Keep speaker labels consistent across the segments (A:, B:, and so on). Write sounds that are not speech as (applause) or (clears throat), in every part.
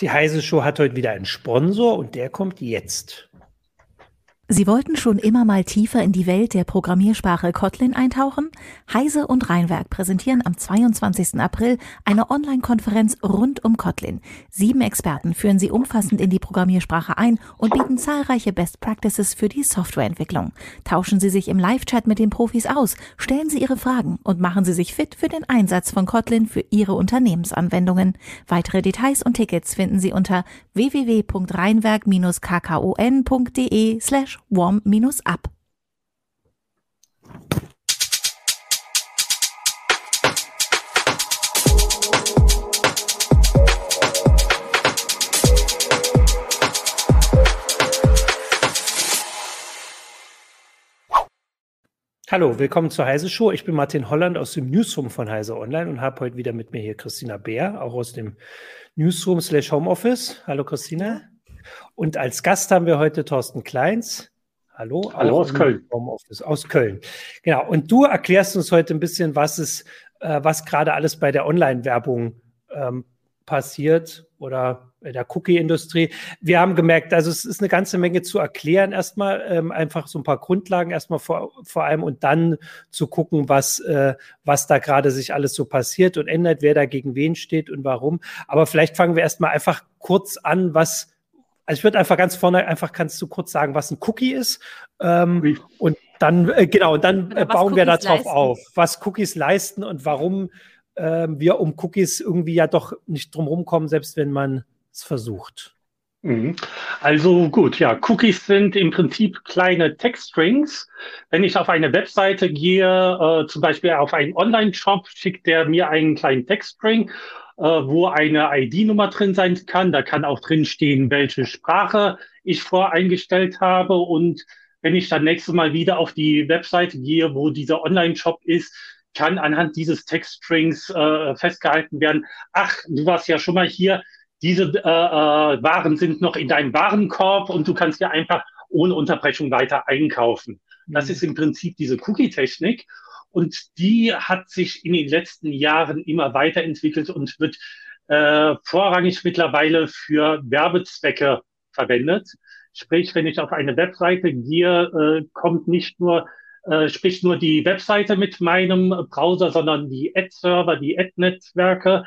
A: Die Heise Show hat heute wieder einen Sponsor und der kommt jetzt.
B: Sie wollten schon immer mal tiefer in die Welt der Programmiersprache Kotlin eintauchen? Heise und Rheinwerk präsentieren am 22. April eine Online-Konferenz rund um Kotlin. Sieben Experten führen Sie umfassend in die Programmiersprache ein und bieten zahlreiche Best Practices für die Softwareentwicklung. Tauschen Sie sich im Live-Chat mit den Profis aus, stellen Sie Ihre Fragen und machen Sie sich fit für den Einsatz von Kotlin für Ihre Unternehmensanwendungen. Weitere Details und Tickets finden Sie unter www.rheinwerk-kkon.de warm-up.
A: Hallo, willkommen zur Heise Show. Ich bin Martin Holland aus dem Newsroom von Heise Online und habe heute wieder mit mir hier Christina Bär, auch aus dem Newsroom slash Homeoffice. Hallo Christina. Und als Gast haben wir heute Thorsten Kleins. Hallo.
C: Hallo aus Köln.
A: Homeoffice, aus Köln. Genau. Und du erklärst uns heute ein bisschen, was es, äh, was gerade alles bei der Online-Werbung ähm, passiert oder in der Cookie-Industrie. Wir haben gemerkt, also es ist eine ganze Menge zu erklären erstmal, ähm, einfach so ein paar Grundlagen erstmal vor, vor allem und dann zu gucken, was, äh, was da gerade sich alles so passiert und ändert, wer da gegen wen steht und warum. Aber vielleicht fangen wir erstmal einfach kurz an, was, also ich würde einfach ganz vorne einfach kannst du kurz sagen, was ein Cookie ist. Ähm, und dann, äh, genau, und dann äh, bauen wir darauf auf, was Cookies leisten und warum äh, wir um Cookies irgendwie ja doch nicht drum kommen, selbst wenn man es versucht.
C: Mhm. Also gut, ja, Cookies sind im Prinzip kleine Textstrings. Wenn ich auf eine Webseite gehe, äh, zum Beispiel auf einen Online-Shop, schickt der mir einen kleinen Textstring wo eine ID-Nummer drin sein kann. Da kann auch drin stehen, welche Sprache ich voreingestellt habe. Und wenn ich dann nächstes Mal wieder auf die Webseite gehe, wo dieser Online-Shop ist, kann anhand dieses Textstrings äh, festgehalten werden, ach, du warst ja schon mal hier, diese äh, äh, Waren sind noch in deinem Warenkorb und du kannst ja einfach ohne Unterbrechung weiter einkaufen. Das mhm. ist im Prinzip diese Cookie-Technik. Und die hat sich in den letzten Jahren immer weiterentwickelt und wird äh, vorrangig mittlerweile für Werbezwecke verwendet. Sprich, wenn ich auf eine Webseite gehe, äh, kommt nicht nur, äh, spricht nur die Webseite mit meinem Browser, sondern die Ad-Server, die Ad-Netzwerke,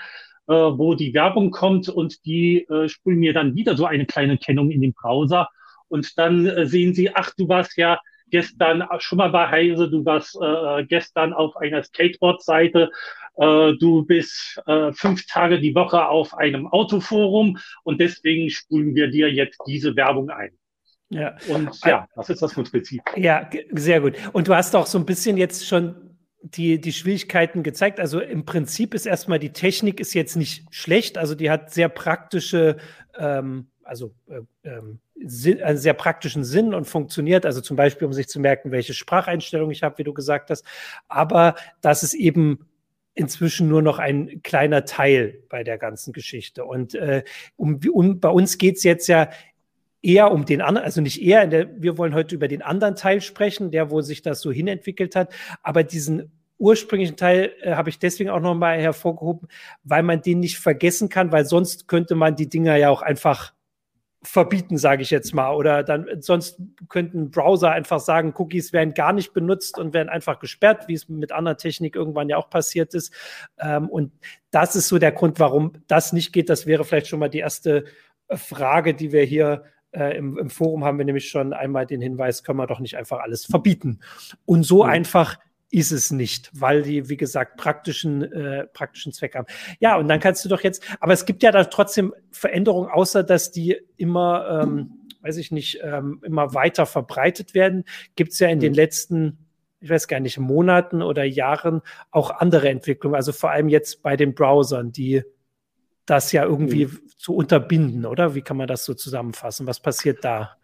C: äh, wo die Werbung kommt und die äh, spulen mir dann wieder so eine kleine Kennung in den Browser. Und dann äh, sehen Sie, ach, du warst ja gestern schon mal bei Heise, du warst äh, gestern auf einer Skateboard-Seite, äh, du bist äh, fünf Tage die Woche auf einem Autoforum und deswegen spulen wir dir jetzt diese Werbung ein.
A: Ja. Und ja, das ist das Prinzip. Ja, sehr gut. Und du hast auch so ein bisschen jetzt schon die, die Schwierigkeiten gezeigt. Also im Prinzip ist erstmal die Technik ist jetzt nicht schlecht. Also die hat sehr praktische, ähm, also äh, ähm, einen sehr praktischen Sinn und funktioniert. Also zum Beispiel, um sich zu merken, welche Spracheinstellung ich habe, wie du gesagt hast. Aber das ist eben inzwischen nur noch ein kleiner Teil bei der ganzen Geschichte. Und äh, um, um, bei uns geht es jetzt ja eher um den anderen, also nicht eher, der, wir wollen heute über den anderen Teil sprechen, der, wo sich das so hinentwickelt hat. Aber diesen ursprünglichen Teil äh, habe ich deswegen auch nochmal hervorgehoben, weil man den nicht vergessen kann, weil sonst könnte man die Dinger ja auch einfach verbieten, sage ich jetzt mal. Oder dann sonst könnten Browser einfach sagen, Cookies werden gar nicht benutzt und werden einfach gesperrt, wie es mit anderer Technik irgendwann ja auch passiert ist. Ähm, und das ist so der Grund, warum das nicht geht. Das wäre vielleicht schon mal die erste Frage, die wir hier äh, im, im, Forum haben wir nämlich schon einmal den Hinweis, können wir doch nicht einfach alles verbieten. Und so mhm. einfach ist es nicht, weil die, wie gesagt, praktischen, äh, praktischen Zweck haben. Ja, und dann kannst du doch jetzt, aber es gibt ja da trotzdem Veränderungen, außer dass die immer, ähm, weiß ich nicht, ähm, immer weiter verbreitet werden, gibt es ja in mhm. den letzten, ich weiß gar nicht, Monaten oder Jahren auch andere Entwicklungen, also vor allem jetzt bei den Browsern, die das ja irgendwie mhm. zu unterbinden, oder? Wie kann man das so zusammenfassen? Was passiert da?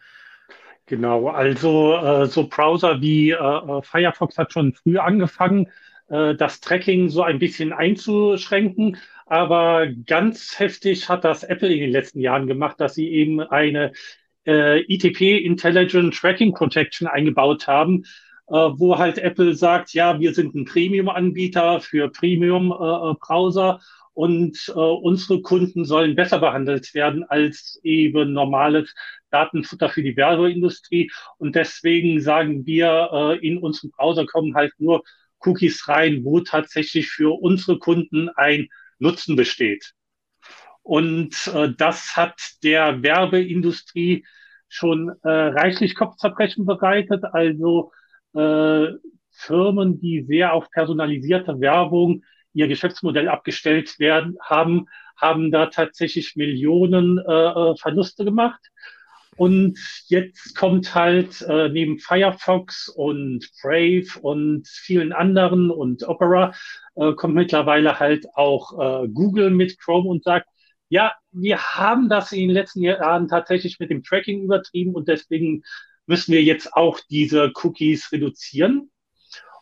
C: Genau, also äh, so Browser wie äh, äh, Firefox hat schon früh angefangen, äh, das Tracking so ein bisschen einzuschränken. Aber ganz heftig hat das Apple in den letzten Jahren gemacht, dass sie eben eine äh, ITP Intelligent Tracking Protection eingebaut haben, äh, wo halt Apple sagt, ja, wir sind ein Premium-Anbieter für Premium-Browser und äh, unsere Kunden sollen besser behandelt werden als eben normales Datenfutter für die Werbeindustrie. Und deswegen sagen wir, äh, in unserem Browser kommen halt nur Cookies rein, wo tatsächlich für unsere Kunden ein Nutzen besteht. Und äh, das hat der Werbeindustrie schon äh, reichlich Kopfzerbrechen bereitet. Also äh, Firmen, die sehr auf personalisierte Werbung ihr Geschäftsmodell abgestellt werden, haben, haben da tatsächlich Millionen äh, äh, Verluste gemacht. Und jetzt kommt halt äh, neben Firefox und Brave und vielen anderen und Opera äh, kommt mittlerweile halt auch äh, Google mit Chrome und sagt, ja, wir haben das in den letzten Jahren tatsächlich mit dem Tracking übertrieben und deswegen müssen wir jetzt auch diese Cookies reduzieren.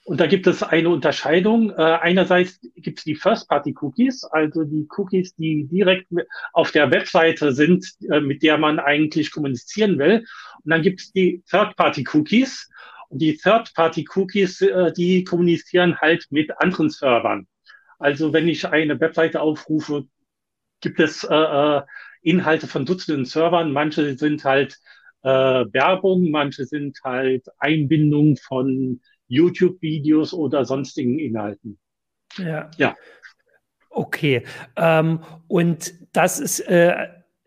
C: Und da gibt es eine Unterscheidung. Äh, einerseits gibt es die First-Party-Cookies, also die Cookies, die direkt auf der Webseite sind, äh, mit der man eigentlich kommunizieren will. Und dann gibt es die Third-Party-Cookies. Und die Third-Party-Cookies, äh, die kommunizieren halt mit anderen Servern. Also wenn ich eine Webseite aufrufe, gibt es äh, äh, Inhalte von Dutzenden Servern. Manche sind halt äh, Werbung, manche sind halt Einbindung von YouTube-Videos oder sonstigen Inhalten.
A: Ja. ja. Okay. Ähm, und das ist, äh,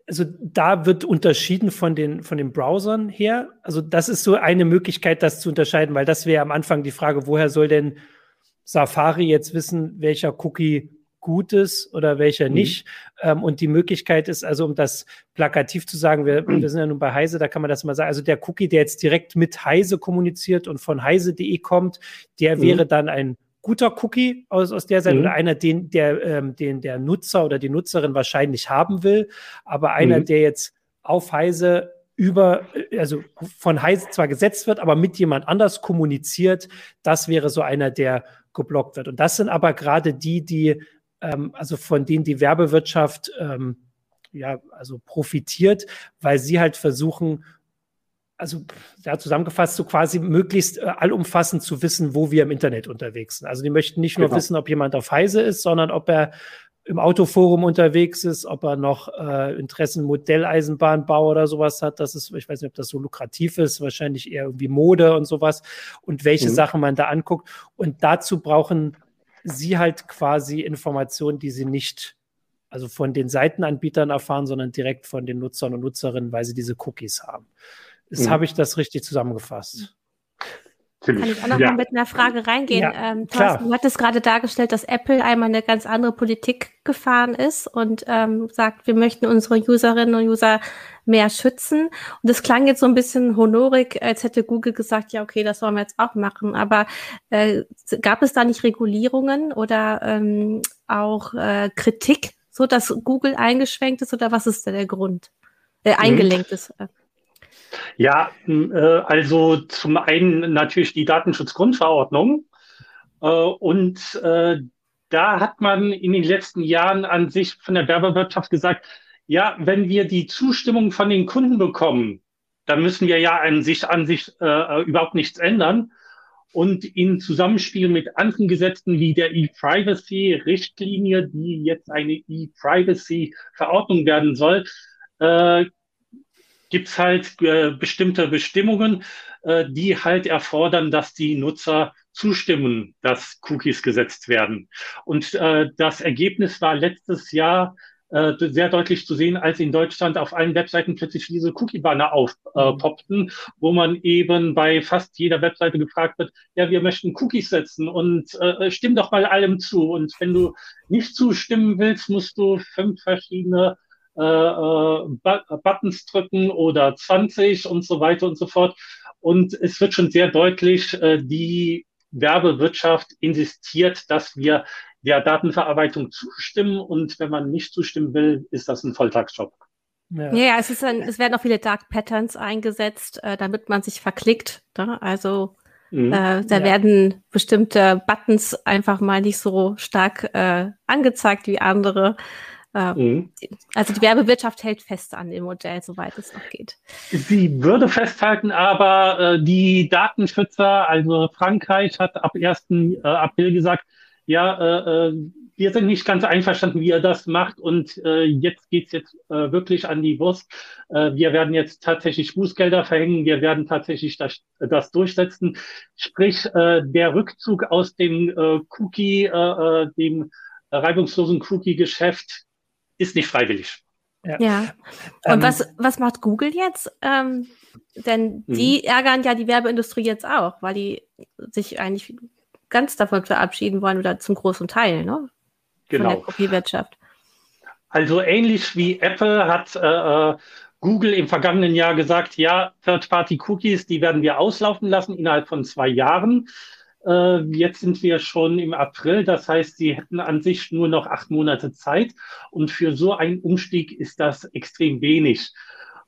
A: also da wird unterschieden von den, von den Browsern her. Also das ist so eine Möglichkeit, das zu unterscheiden, weil das wäre am Anfang die Frage, woher soll denn Safari jetzt wissen, welcher Cookie gut ist oder welcher mhm. nicht. Ähm, und die Möglichkeit ist also, um das plakativ zu sagen, wir, (clears throat) wir sind ja nun bei Heise, da kann man das mal sagen. Also der Cookie, der jetzt direkt mit Heise kommuniziert und von heise.de kommt, der mhm. wäre dann ein guter Cookie aus, aus der Seite mhm. oder einer, den der, ähm, den der Nutzer oder die Nutzerin wahrscheinlich haben will, aber einer, mhm. der jetzt auf Heise über, also von Heise zwar gesetzt wird, aber mit jemand anders kommuniziert, das wäre so einer, der geblockt wird. Und das sind aber gerade die, die ähm, also von denen die Werbewirtschaft ähm, ja, also profitiert, weil sie halt versuchen, also ja, zusammengefasst, so quasi möglichst äh, allumfassend zu wissen, wo wir im Internet unterwegs sind. Also die möchten nicht nur genau. wissen, ob jemand auf Heise ist, sondern ob er im Autoforum unterwegs ist, ob er noch äh, Interessen Modelleisenbahnbau oder sowas hat. Das ist, ich weiß nicht, ob das so lukrativ ist, wahrscheinlich eher irgendwie Mode und sowas und welche mhm. Sachen man da anguckt. Und dazu brauchen sie halt quasi Informationen, die sie nicht also von den Seitenanbietern erfahren, sondern direkt von den Nutzern und Nutzerinnen, weil sie diese Cookies haben. Ist, mhm. Habe ich das richtig zusammengefasst?
D: Kann ich auch noch ja. mal mit einer Frage reingehen? Ja, ähm, Thorsten, du hattest gerade dargestellt, dass Apple einmal eine ganz andere Politik gefahren ist und ähm, sagt, wir möchten unsere Userinnen und User mehr schützen. Und das klang jetzt so ein bisschen honorig, als hätte Google gesagt, ja, okay, das wollen wir jetzt auch machen. Aber äh, gab es da nicht Regulierungen oder ähm, auch äh, Kritik, so dass Google eingeschwenkt ist oder was ist da der Grund? Äh, mhm. eingelenkt ist.
C: Ja, äh, also zum einen natürlich die Datenschutzgrundverordnung. Äh, und äh, da hat man in den letzten Jahren an sich von der Werbewirtschaft gesagt, ja, wenn wir die Zustimmung von den Kunden bekommen, dann müssen wir ja an sich, an sich überhaupt nichts ändern. Und in Zusammenspiel mit anderen Gesetzen wie der E-Privacy-Richtlinie, die jetzt eine E-Privacy-Verordnung werden soll, gibt's halt äh, bestimmte Bestimmungen, äh, die halt erfordern, dass die Nutzer zustimmen, dass Cookies gesetzt werden. Und äh, das Ergebnis war letztes Jahr äh, sehr deutlich zu sehen, als in Deutschland auf allen Webseiten plötzlich diese Cookie-Banner aufpoppten, äh, wo man eben bei fast jeder Webseite gefragt wird, ja, wir möchten Cookies setzen und äh, stimm doch mal allem zu. Und wenn du nicht zustimmen willst, musst du fünf verschiedene äh, äh, Buttons drücken oder 20 und so weiter und so fort. Und es wird schon sehr deutlich, äh, die Werbewirtschaft insistiert, dass wir der Datenverarbeitung zustimmen und wenn man nicht zustimmen will, ist das ein Volltagsjob.
D: Ja, ja es, ist ein, es werden auch viele Dark Patterns eingesetzt, äh, damit man sich verklickt. Ne? Also mhm. äh, da ja. werden bestimmte Buttons einfach mal nicht so stark äh, angezeigt wie andere. Ähm, mhm. Also die Werbewirtschaft hält fest an dem Modell, soweit es noch geht.
C: Sie würde festhalten, aber äh, die Datenschützer, also Frankreich hat ab 1. Äh, April gesagt, ja, äh, äh wir sind nicht ganz einverstanden, wie er das macht. Und äh, jetzt geht's jetzt äh, wirklich an die Wurst. Äh, wir werden jetzt tatsächlich Bußgelder verhängen. Wir werden tatsächlich das, das durchsetzen. Sprich, äh, der Rückzug aus dem äh, Cookie, äh, äh dem reibungslosen Cookie-Geschäft ist nicht freiwillig.
D: Ja. ja. Und ähm, was, was macht Google jetzt? Ähm, denn die mh. ärgern ja die Werbeindustrie jetzt auch, weil die sich eigentlich ganz davon verabschieden wollen oder zum großen Teil, ne?
C: Genau. Von der
D: Kopiewirtschaft.
C: Also ähnlich wie Apple hat äh, äh, Google im vergangenen Jahr gesagt, ja, Third-Party-Cookies, die werden wir auslaufen lassen innerhalb von zwei Jahren. Äh, jetzt sind wir schon im April, das heißt, sie hätten an sich nur noch acht Monate Zeit. Und für so einen Umstieg ist das extrem wenig.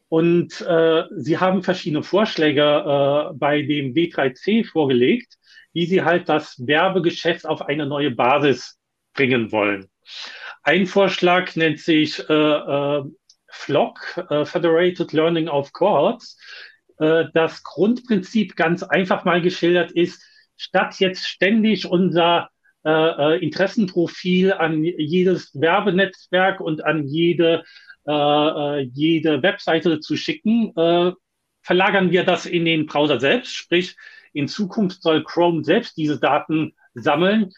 C: Und äh, sie haben verschiedene Vorschläge äh, bei dem W3C vorgelegt, wie sie halt das Werbegeschäft auf eine neue Basis bringen wollen. Ein Vorschlag nennt sich äh, äh, FLOC, äh, Federated Learning of Cohorts. Äh, das Grundprinzip ganz einfach mal geschildert ist, statt jetzt ständig unser äh, äh, Interessenprofil an jedes Werbenetzwerk und an jede, äh, äh, jede Webseite zu schicken, äh, verlagern wir das in den Browser selbst. Sprich, in Zukunft soll Chrome selbst diese Daten sammeln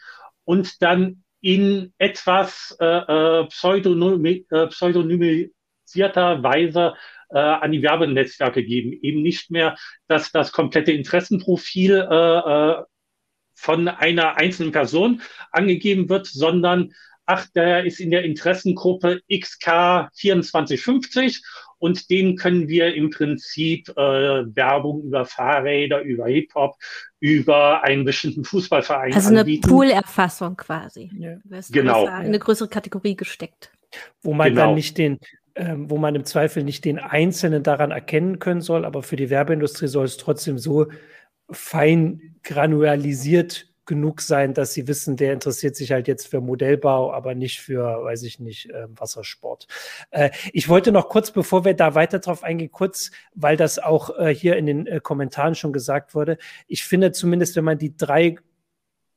C: und dann in etwas äh, äh, pseudonymi pseudonymisierter Weise äh, an die Werbenetzwerke geben. Eben nicht mehr, dass das komplette Interessenprofil äh, von einer einzelnen Person angegeben wird, sondern ach, der ist in der Interessengruppe XK2450 und den können wir im Prinzip äh, Werbung über Fahrräder, über Hip-Hop, über einen bestimmten Fußballverein
D: also anbieten. Also eine Poolerfassung quasi.
C: Ja. Genau.
D: In eine größere Kategorie gesteckt.
A: Wo man genau. dann nicht den, ähm, wo man im Zweifel nicht den Einzelnen daran erkennen können soll, aber für die Werbeindustrie soll es trotzdem so fein granularisiert genug sein, dass sie wissen, der interessiert sich halt jetzt für Modellbau, aber nicht für, weiß ich nicht, äh, Wassersport. Äh, ich wollte noch kurz, bevor wir da weiter drauf eingehen, kurz, weil das auch äh, hier in den äh, Kommentaren schon gesagt wurde. Ich finde zumindest, wenn man die drei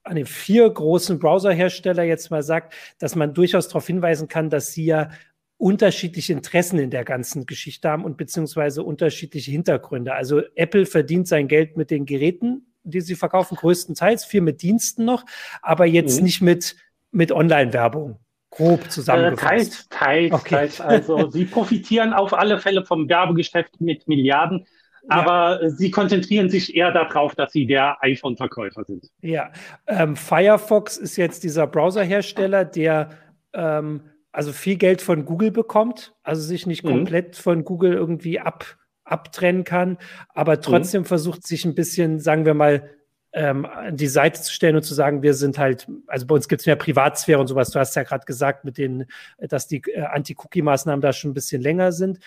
A: an den vier großen Browserhersteller jetzt mal sagt, dass man durchaus darauf hinweisen kann, dass sie ja unterschiedliche Interessen in der ganzen Geschichte haben und beziehungsweise unterschiedliche Hintergründe. Also Apple verdient sein Geld mit den Geräten, die sie verkaufen, größtenteils, viel mit Diensten noch, aber jetzt mhm. nicht mit, mit Online-Werbung. Grob zusammengefasst.
C: Äh, teils, teils, okay. teils. Also (laughs) sie profitieren auf alle Fälle vom Werbegeschäft mit Milliarden, aber ja. sie konzentrieren sich eher darauf, dass sie der iPhone-Verkäufer sind.
A: Ja, ähm, Firefox ist jetzt dieser Browserhersteller, der ähm, also viel Geld von Google bekommt, also sich nicht mhm. komplett von Google irgendwie ab abtrennen kann, aber mhm. trotzdem mhm. versucht sich ein bisschen, sagen wir mal, ähm, an die Seite zu stellen und zu sagen, wir sind halt, also bei uns gibt es mehr Privatsphäre und sowas. Du hast ja gerade gesagt, mit denen, dass die äh, Anti-Cookie-Maßnahmen da schon ein bisschen länger sind.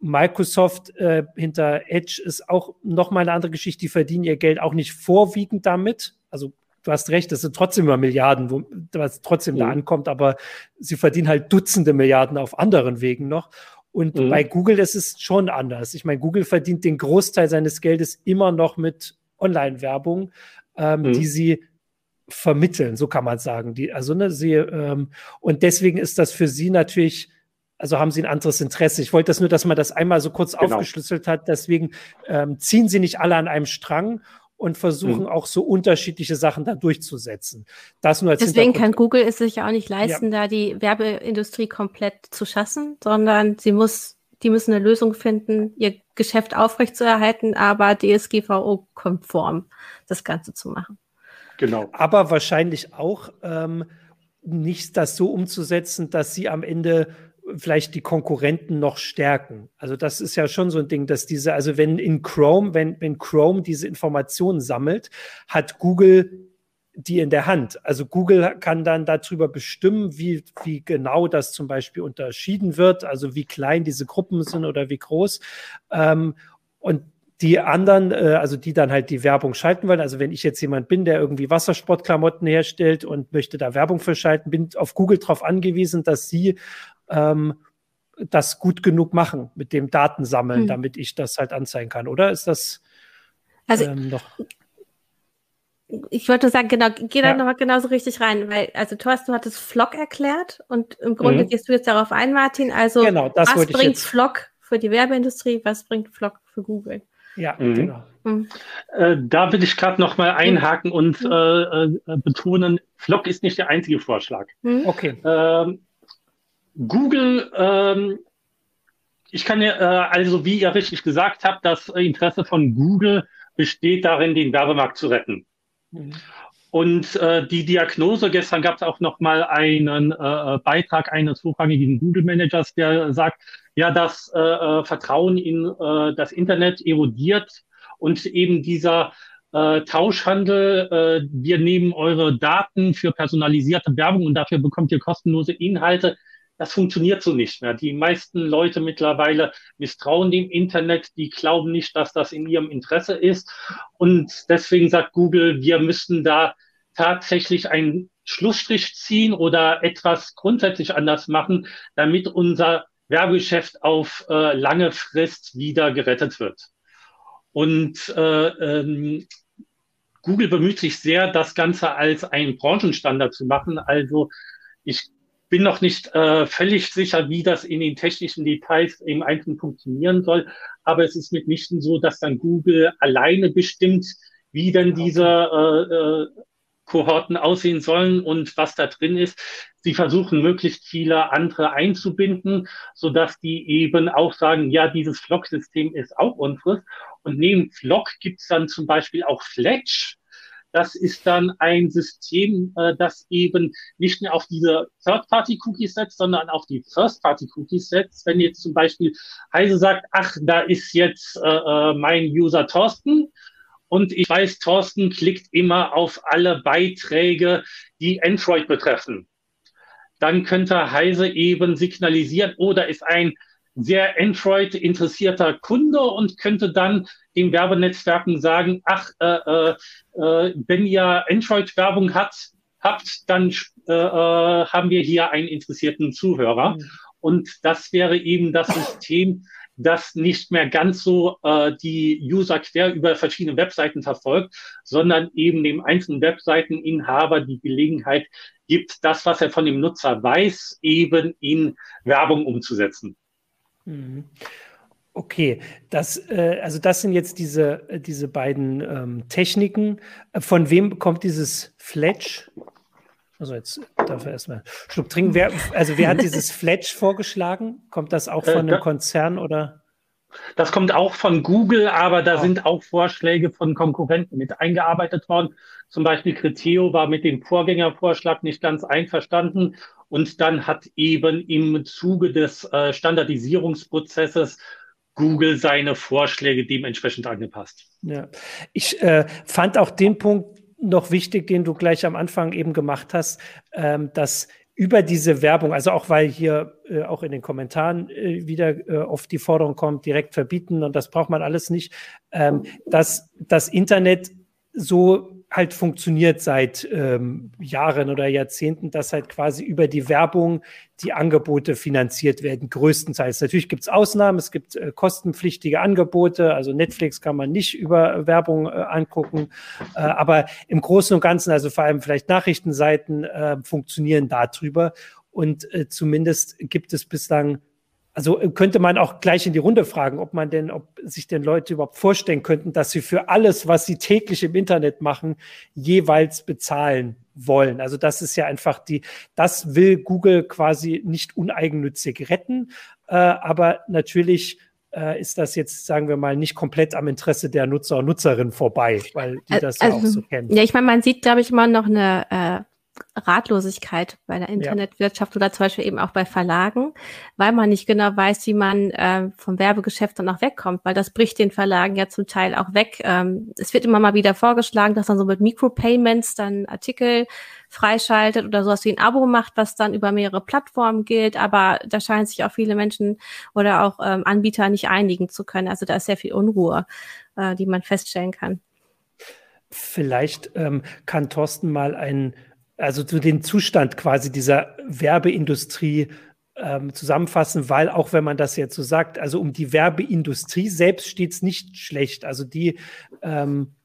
A: Microsoft äh, hinter Edge ist auch nochmal eine andere Geschichte. Die verdienen ihr Geld auch nicht vorwiegend damit. Also du hast recht, das sind trotzdem immer Milliarden, wo, was trotzdem mhm. da ankommt, aber sie verdienen halt Dutzende Milliarden auf anderen Wegen noch. Und mhm. bei Google ist es schon anders. Ich meine, Google verdient den Großteil seines Geldes immer noch mit Online-Werbung, ähm, mhm. die sie vermitteln, so kann man sagen. Die, also, ne, sie, ähm, und deswegen ist das für sie natürlich, also haben sie ein anderes Interesse. Ich wollte das nur, dass man das einmal so kurz genau. aufgeschlüsselt hat. Deswegen ähm, ziehen sie nicht alle an einem Strang und versuchen mhm. auch so unterschiedliche Sachen da durchzusetzen. Das nur als
D: Deswegen kann Google es sich auch nicht leisten, ja. da die Werbeindustrie komplett zu schassen, sondern sie muss, die müssen eine Lösung finden, ihr Geschäft aufrechtzuerhalten, aber DSGVO-konform das Ganze zu machen.
A: Genau. Aber wahrscheinlich auch ähm, nicht das so umzusetzen, dass sie am Ende vielleicht die Konkurrenten noch stärken. Also das ist ja schon so ein Ding, dass diese, also wenn in Chrome, wenn, wenn Chrome diese Informationen sammelt, hat Google die in der Hand. Also Google kann dann darüber bestimmen, wie, wie genau das zum Beispiel unterschieden wird, also wie klein diese Gruppen sind oder wie groß. Ähm, und die anderen, äh, also die dann halt die Werbung schalten wollen, also wenn ich jetzt jemand bin, der irgendwie Wassersportklamotten herstellt und möchte da Werbung für schalten, bin auf Google darauf angewiesen, dass sie ähm, das gut genug machen mit dem Datensammeln, mhm. damit ich das halt anzeigen kann, oder? Ist das
D: also, ähm, noch? ich wollte sagen, genau, geh da ja. nochmal genauso richtig rein, weil, also Thorsten, du hattest Flock erklärt und im Grunde mhm. gehst du jetzt darauf ein, Martin. Also,
A: genau,
D: was bringt Flock für die Werbeindustrie, was bringt Flock für Google?
C: Ja, mhm. genau. Mhm. Äh, da will ich gerade nochmal einhaken mhm. und äh, äh, betonen, Flock ist nicht der einzige Vorschlag.
A: Mhm. Okay.
C: Ähm, Google, ähm, ich kann ja, äh, also wie ihr richtig gesagt habt, das Interesse von Google besteht darin, den Werbemarkt zu retten. Mhm. Und äh, die Diagnose, gestern gab es auch noch mal einen äh, Beitrag eines hochrangigen Google-Managers, der sagt, ja, das äh, äh, Vertrauen in äh, das Internet erodiert und eben dieser äh, Tauschhandel, äh, wir nehmen eure Daten für personalisierte Werbung und dafür bekommt ihr kostenlose Inhalte, das funktioniert so nicht mehr. Die meisten Leute mittlerweile misstrauen dem Internet, die glauben nicht, dass das in ihrem Interesse ist. Und deswegen sagt Google, wir müssen da tatsächlich einen Schlussstrich ziehen oder etwas grundsätzlich anders machen, damit unser Werbegeschäft auf äh, lange Frist wieder gerettet wird. Und äh, ähm, Google bemüht sich sehr, das Ganze als einen Branchenstandard zu machen. Also ich bin noch nicht äh, völlig sicher, wie das in den technischen Details im Einzelnen funktionieren soll. Aber es ist mitnichten so, dass dann Google alleine bestimmt, wie denn diese äh, äh, Kohorten aussehen sollen und was da drin ist. Sie versuchen möglichst viele andere einzubinden, so dass die eben auch sagen, ja, dieses Flock-System ist auch unseres. Und neben Flock gibt es dann zum Beispiel auch Fletch. Das ist dann ein System, äh, das eben nicht mehr auf diese Third-Party-Cookies setzt, sondern auf die First-Party-Cookies setzt. Wenn jetzt zum Beispiel Heise sagt, ach, da ist jetzt äh, äh, mein User Thorsten und ich weiß, Thorsten klickt immer auf alle Beiträge, die Android betreffen. Dann könnte Heise eben signalisieren, oh, ist ein sehr Android-interessierter Kunde und könnte dann den Werbenetzwerken sagen, ach, äh, äh, äh wenn ihr Android-Werbung habt, habt, dann äh, äh, haben wir hier einen interessierten Zuhörer. Mhm. Und das wäre eben das System, das nicht mehr ganz so äh, die User quer über verschiedene Webseiten verfolgt, sondern eben dem einzelnen Webseiteninhaber die Gelegenheit gibt, das, was er von dem Nutzer weiß, eben in Werbung umzusetzen.
A: Mhm. Okay, das, äh, also das sind jetzt diese, diese beiden ähm, Techniken. Von wem kommt dieses Fletch? Also jetzt darf er erstmal Schluck trinken. Wer, also wer hat dieses (laughs) Fletch vorgeschlagen? Kommt das auch von äh, einem Konzern oder?
C: Das kommt auch von Google, aber da oh. sind auch Vorschläge von Konkurrenten mit eingearbeitet worden. Zum Beispiel Criteo war mit dem Vorgängervorschlag nicht ganz einverstanden und dann hat eben im Zuge des äh, Standardisierungsprozesses Google seine Vorschläge dementsprechend angepasst.
A: Ja, ich äh, fand auch den Punkt noch wichtig, den du gleich am Anfang eben gemacht hast, ähm, dass über diese Werbung, also auch weil hier äh, auch in den Kommentaren äh, wieder äh, oft die Forderung kommt, direkt verbieten und das braucht man alles nicht, ähm, dass das Internet so halt funktioniert seit ähm, Jahren oder Jahrzehnten, dass halt quasi über die Werbung die Angebote finanziert werden, größtenteils. Natürlich gibt es Ausnahmen, es gibt äh, kostenpflichtige Angebote, also Netflix kann man nicht über Werbung äh, angucken, äh, aber im Großen und Ganzen, also vor allem vielleicht Nachrichtenseiten, äh, funktionieren darüber. Und äh, zumindest gibt es bislang also äh, könnte man auch gleich in die Runde fragen, ob man denn, ob sich denn Leute überhaupt vorstellen könnten, dass sie für alles, was sie täglich im Internet machen, jeweils bezahlen wollen. Also das ist ja einfach die, das will Google quasi nicht uneigennützig retten, äh, aber natürlich äh, ist das jetzt, sagen wir mal, nicht komplett am Interesse der Nutzer und Nutzerinnen vorbei, weil die das also, ja auch so kennen.
D: Ja, ich meine, man sieht, glaube ich, immer noch eine äh, Ratlosigkeit bei der Internetwirtschaft ja. oder zum Beispiel eben auch bei Verlagen, weil man nicht genau weiß, wie man äh, vom Werbegeschäft dann auch wegkommt, weil das bricht den Verlagen ja zum Teil auch weg. Ähm, es wird immer mal wieder vorgeschlagen, dass man so mit Micropayments dann Artikel freischaltet oder sowas wie ein Abo macht, was dann über mehrere Plattformen gilt, aber da scheinen sich auch viele Menschen oder auch ähm, Anbieter nicht einigen zu können. Also da ist sehr viel Unruhe, äh, die man feststellen kann.
A: Vielleicht ähm, kann Thorsten mal einen also zu den Zustand quasi dieser Werbeindustrie ähm, zusammenfassen, weil auch wenn man das jetzt so sagt, also um die Werbeindustrie selbst steht es nicht schlecht. Also die ähm,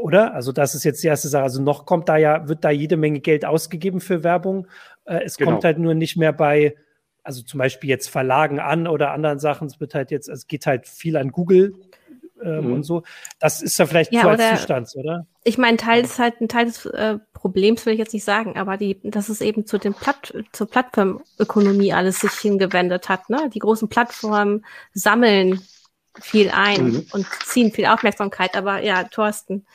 A: oder? Also das ist jetzt die erste Sache. Also noch kommt da ja, wird da jede Menge Geld ausgegeben für Werbung. Äh, es genau. kommt halt nur nicht mehr bei, also zum Beispiel jetzt Verlagen an oder anderen Sachen. Es wird halt jetzt, es geht halt viel an Google ähm, mhm. und so. Das ist ja vielleicht
D: ja,
A: so
D: als Zustand, oder? Ich meine, Teil ist halt ein Teil des äh, Problems, will ich jetzt nicht sagen, aber die, dass es eben zu den Platt, zur Plattformökonomie alles sich hingewendet hat. Ne? Die großen Plattformen sammeln viel ein mhm. und ziehen viel Aufmerksamkeit. Aber ja, Thorsten,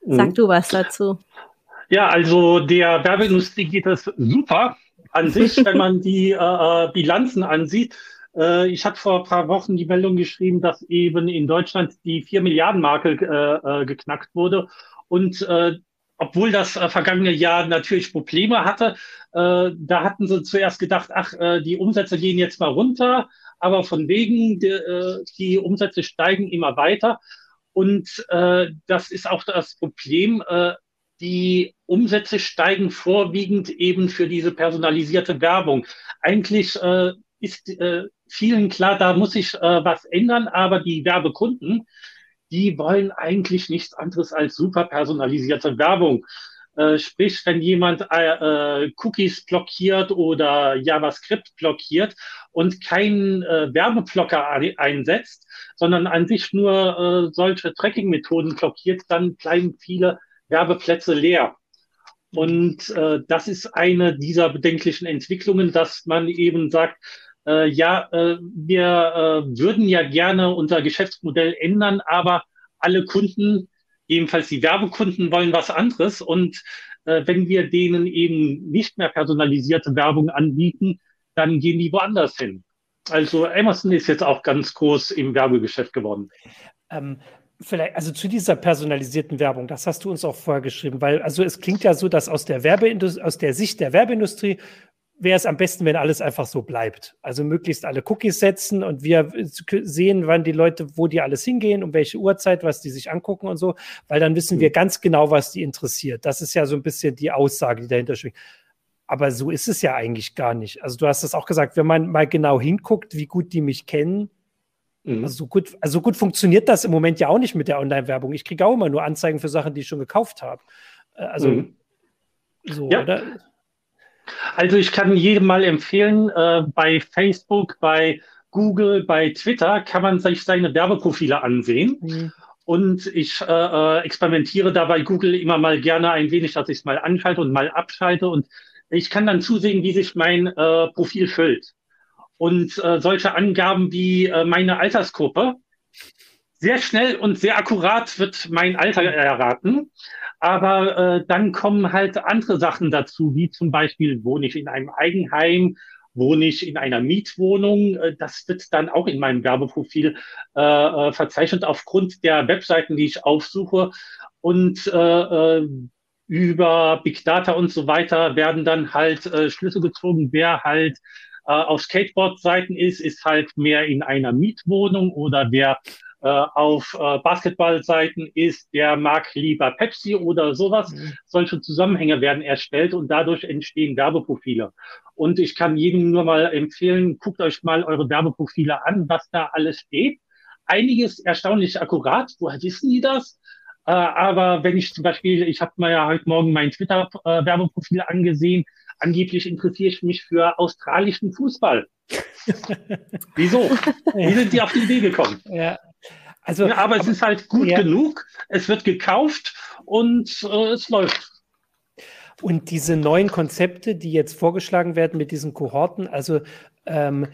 D: sag mhm. du was dazu.
C: Ja, also der Werbeindustrie geht das super an sich, (laughs) wenn man die äh, äh, Bilanzen ansieht. Äh, ich hatte vor ein paar Wochen die Meldung geschrieben, dass eben in Deutschland die 4 Milliarden Marke äh, äh, geknackt wurde. Und äh, obwohl das äh, vergangene Jahr natürlich Probleme hatte, äh, da hatten sie zuerst gedacht, ach, äh, die Umsätze gehen jetzt mal runter, aber von wegen, die, äh, die Umsätze steigen immer weiter. Und äh, das ist auch das Problem. Äh, die Umsätze steigen vorwiegend eben für diese personalisierte Werbung. Eigentlich äh, ist äh, vielen klar, da muss sich äh, was ändern, aber die Werbekunden, die wollen eigentlich nichts anderes als super personalisierte Werbung. Äh, sprich, wenn jemand äh, äh, Cookies blockiert oder JavaScript blockiert und keinen äh, Werbeblocker einsetzt, sondern an sich nur äh, solche Tracking-Methoden blockiert, dann bleiben viele Werbeplätze leer. Und äh, das ist eine dieser bedenklichen Entwicklungen, dass man eben sagt, äh, ja, äh, wir äh, würden ja gerne unser Geschäftsmodell ändern, aber alle Kunden, ebenfalls die Werbekunden, wollen was anderes. Und äh, wenn wir denen eben nicht mehr personalisierte Werbung anbieten, dann gehen die woanders hin. Also Amazon ist jetzt auch ganz groß im Werbegeschäft geworden.
A: Ähm, vielleicht, also zu dieser personalisierten Werbung, das hast du uns auch vorgeschrieben, weil also es klingt ja so, dass aus der Werbeindustrie, aus der Sicht der Werbeindustrie wäre es am besten, wenn alles einfach so bleibt. Also möglichst alle Cookies setzen und wir sehen, wann die Leute, wo die alles hingehen, um welche Uhrzeit, was die sich angucken und so, weil dann wissen wir mhm. ganz genau, was die interessiert. Das ist ja so ein bisschen die Aussage, die dahinter schwingt. Aber so ist es ja eigentlich gar nicht. Also du hast es auch gesagt, wenn man mal genau hinguckt, wie gut die mich kennen, mhm. also so gut, also gut funktioniert das im Moment ja auch nicht mit der Online-Werbung. Ich kriege auch immer nur Anzeigen für Sachen, die ich schon gekauft habe. Äh, also mhm.
C: so, ja. oder? Also ich kann jedem mal empfehlen, äh, bei Facebook, bei Google, bei Twitter kann man sich seine Werbeprofile ansehen. Mhm. Und ich äh, äh experimentiere da bei Google immer mal gerne ein wenig, dass ich es mal anschalte und mal abschalte. Und ich kann dann zusehen, wie sich mein äh, Profil füllt. Und äh, solche Angaben wie äh, meine Altersgruppe, sehr schnell und sehr akkurat wird mein Alter erraten. Aber äh, dann kommen halt andere Sachen dazu, wie zum Beispiel, wohne ich in einem Eigenheim, wohne ich in einer Mietwohnung. Äh, das wird dann auch in meinem Werbeprofil äh, äh, verzeichnet aufgrund der Webseiten, die ich aufsuche. Und äh, äh, über Big Data und so weiter werden dann halt äh, Schlüsse gezogen, wer halt auf Skateboard-Seiten ist, ist halt mehr in einer Mietwohnung oder wer auf äh, Basketballseiten ist, der mag lieber Pepsi oder sowas. Mhm. Solche Zusammenhänge werden erstellt und dadurch entstehen Werbeprofile. Und ich kann jedem nur mal empfehlen, guckt euch mal eure Werbeprofile an, was da alles steht. Einiges erstaunlich akkurat. Woher wissen die das? Äh, aber wenn ich zum Beispiel, ich habe mir ja heute Morgen mein Twitter-Werbeprofil äh, angesehen, angeblich interessiere ich mich für australischen Fußball. (laughs) Wieso? Wie sind die auf die Idee gekommen? Ja, also, ja, aber, aber, es ist halt gut ja. genug, es wird gekauft und äh, es läuft.
A: Und diese neuen Konzepte, die jetzt vorgeschlagen werden mit diesen Kohorten, also ähm,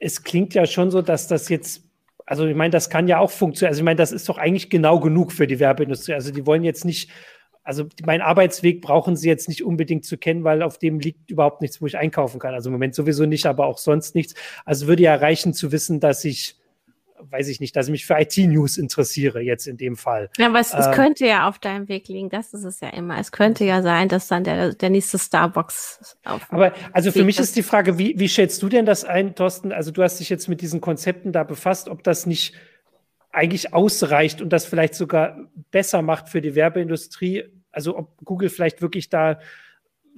A: es klingt ja schon so, dass das jetzt, also ich meine, das kann ja auch funktionieren. Also ich meine, das ist doch eigentlich genau genug für die Werbeindustrie. Also die wollen jetzt nicht, also mein Arbeitsweg brauchen sie jetzt nicht unbedingt zu kennen, weil auf dem liegt überhaupt nichts, wo ich einkaufen kann. Also im Moment sowieso nicht, aber auch sonst nichts. Also würde ja reichen zu wissen, dass ich weiß ich nicht, dass ich mich für IT-News interessiere, jetzt in dem Fall.
D: Ja, aber es, ähm, es, könnte ja auf deinem Weg liegen, das ist es ja immer. Es könnte ja sein, dass dann der, der nächste Starbucks
A: auf. Aber also für mich ist die Frage, wie, wie schätzt du denn das ein, Thorsten? Also du hast dich jetzt mit diesen Konzepten da befasst, ob das nicht eigentlich ausreicht und das vielleicht sogar besser macht für die Werbeindustrie. Also ob Google vielleicht wirklich da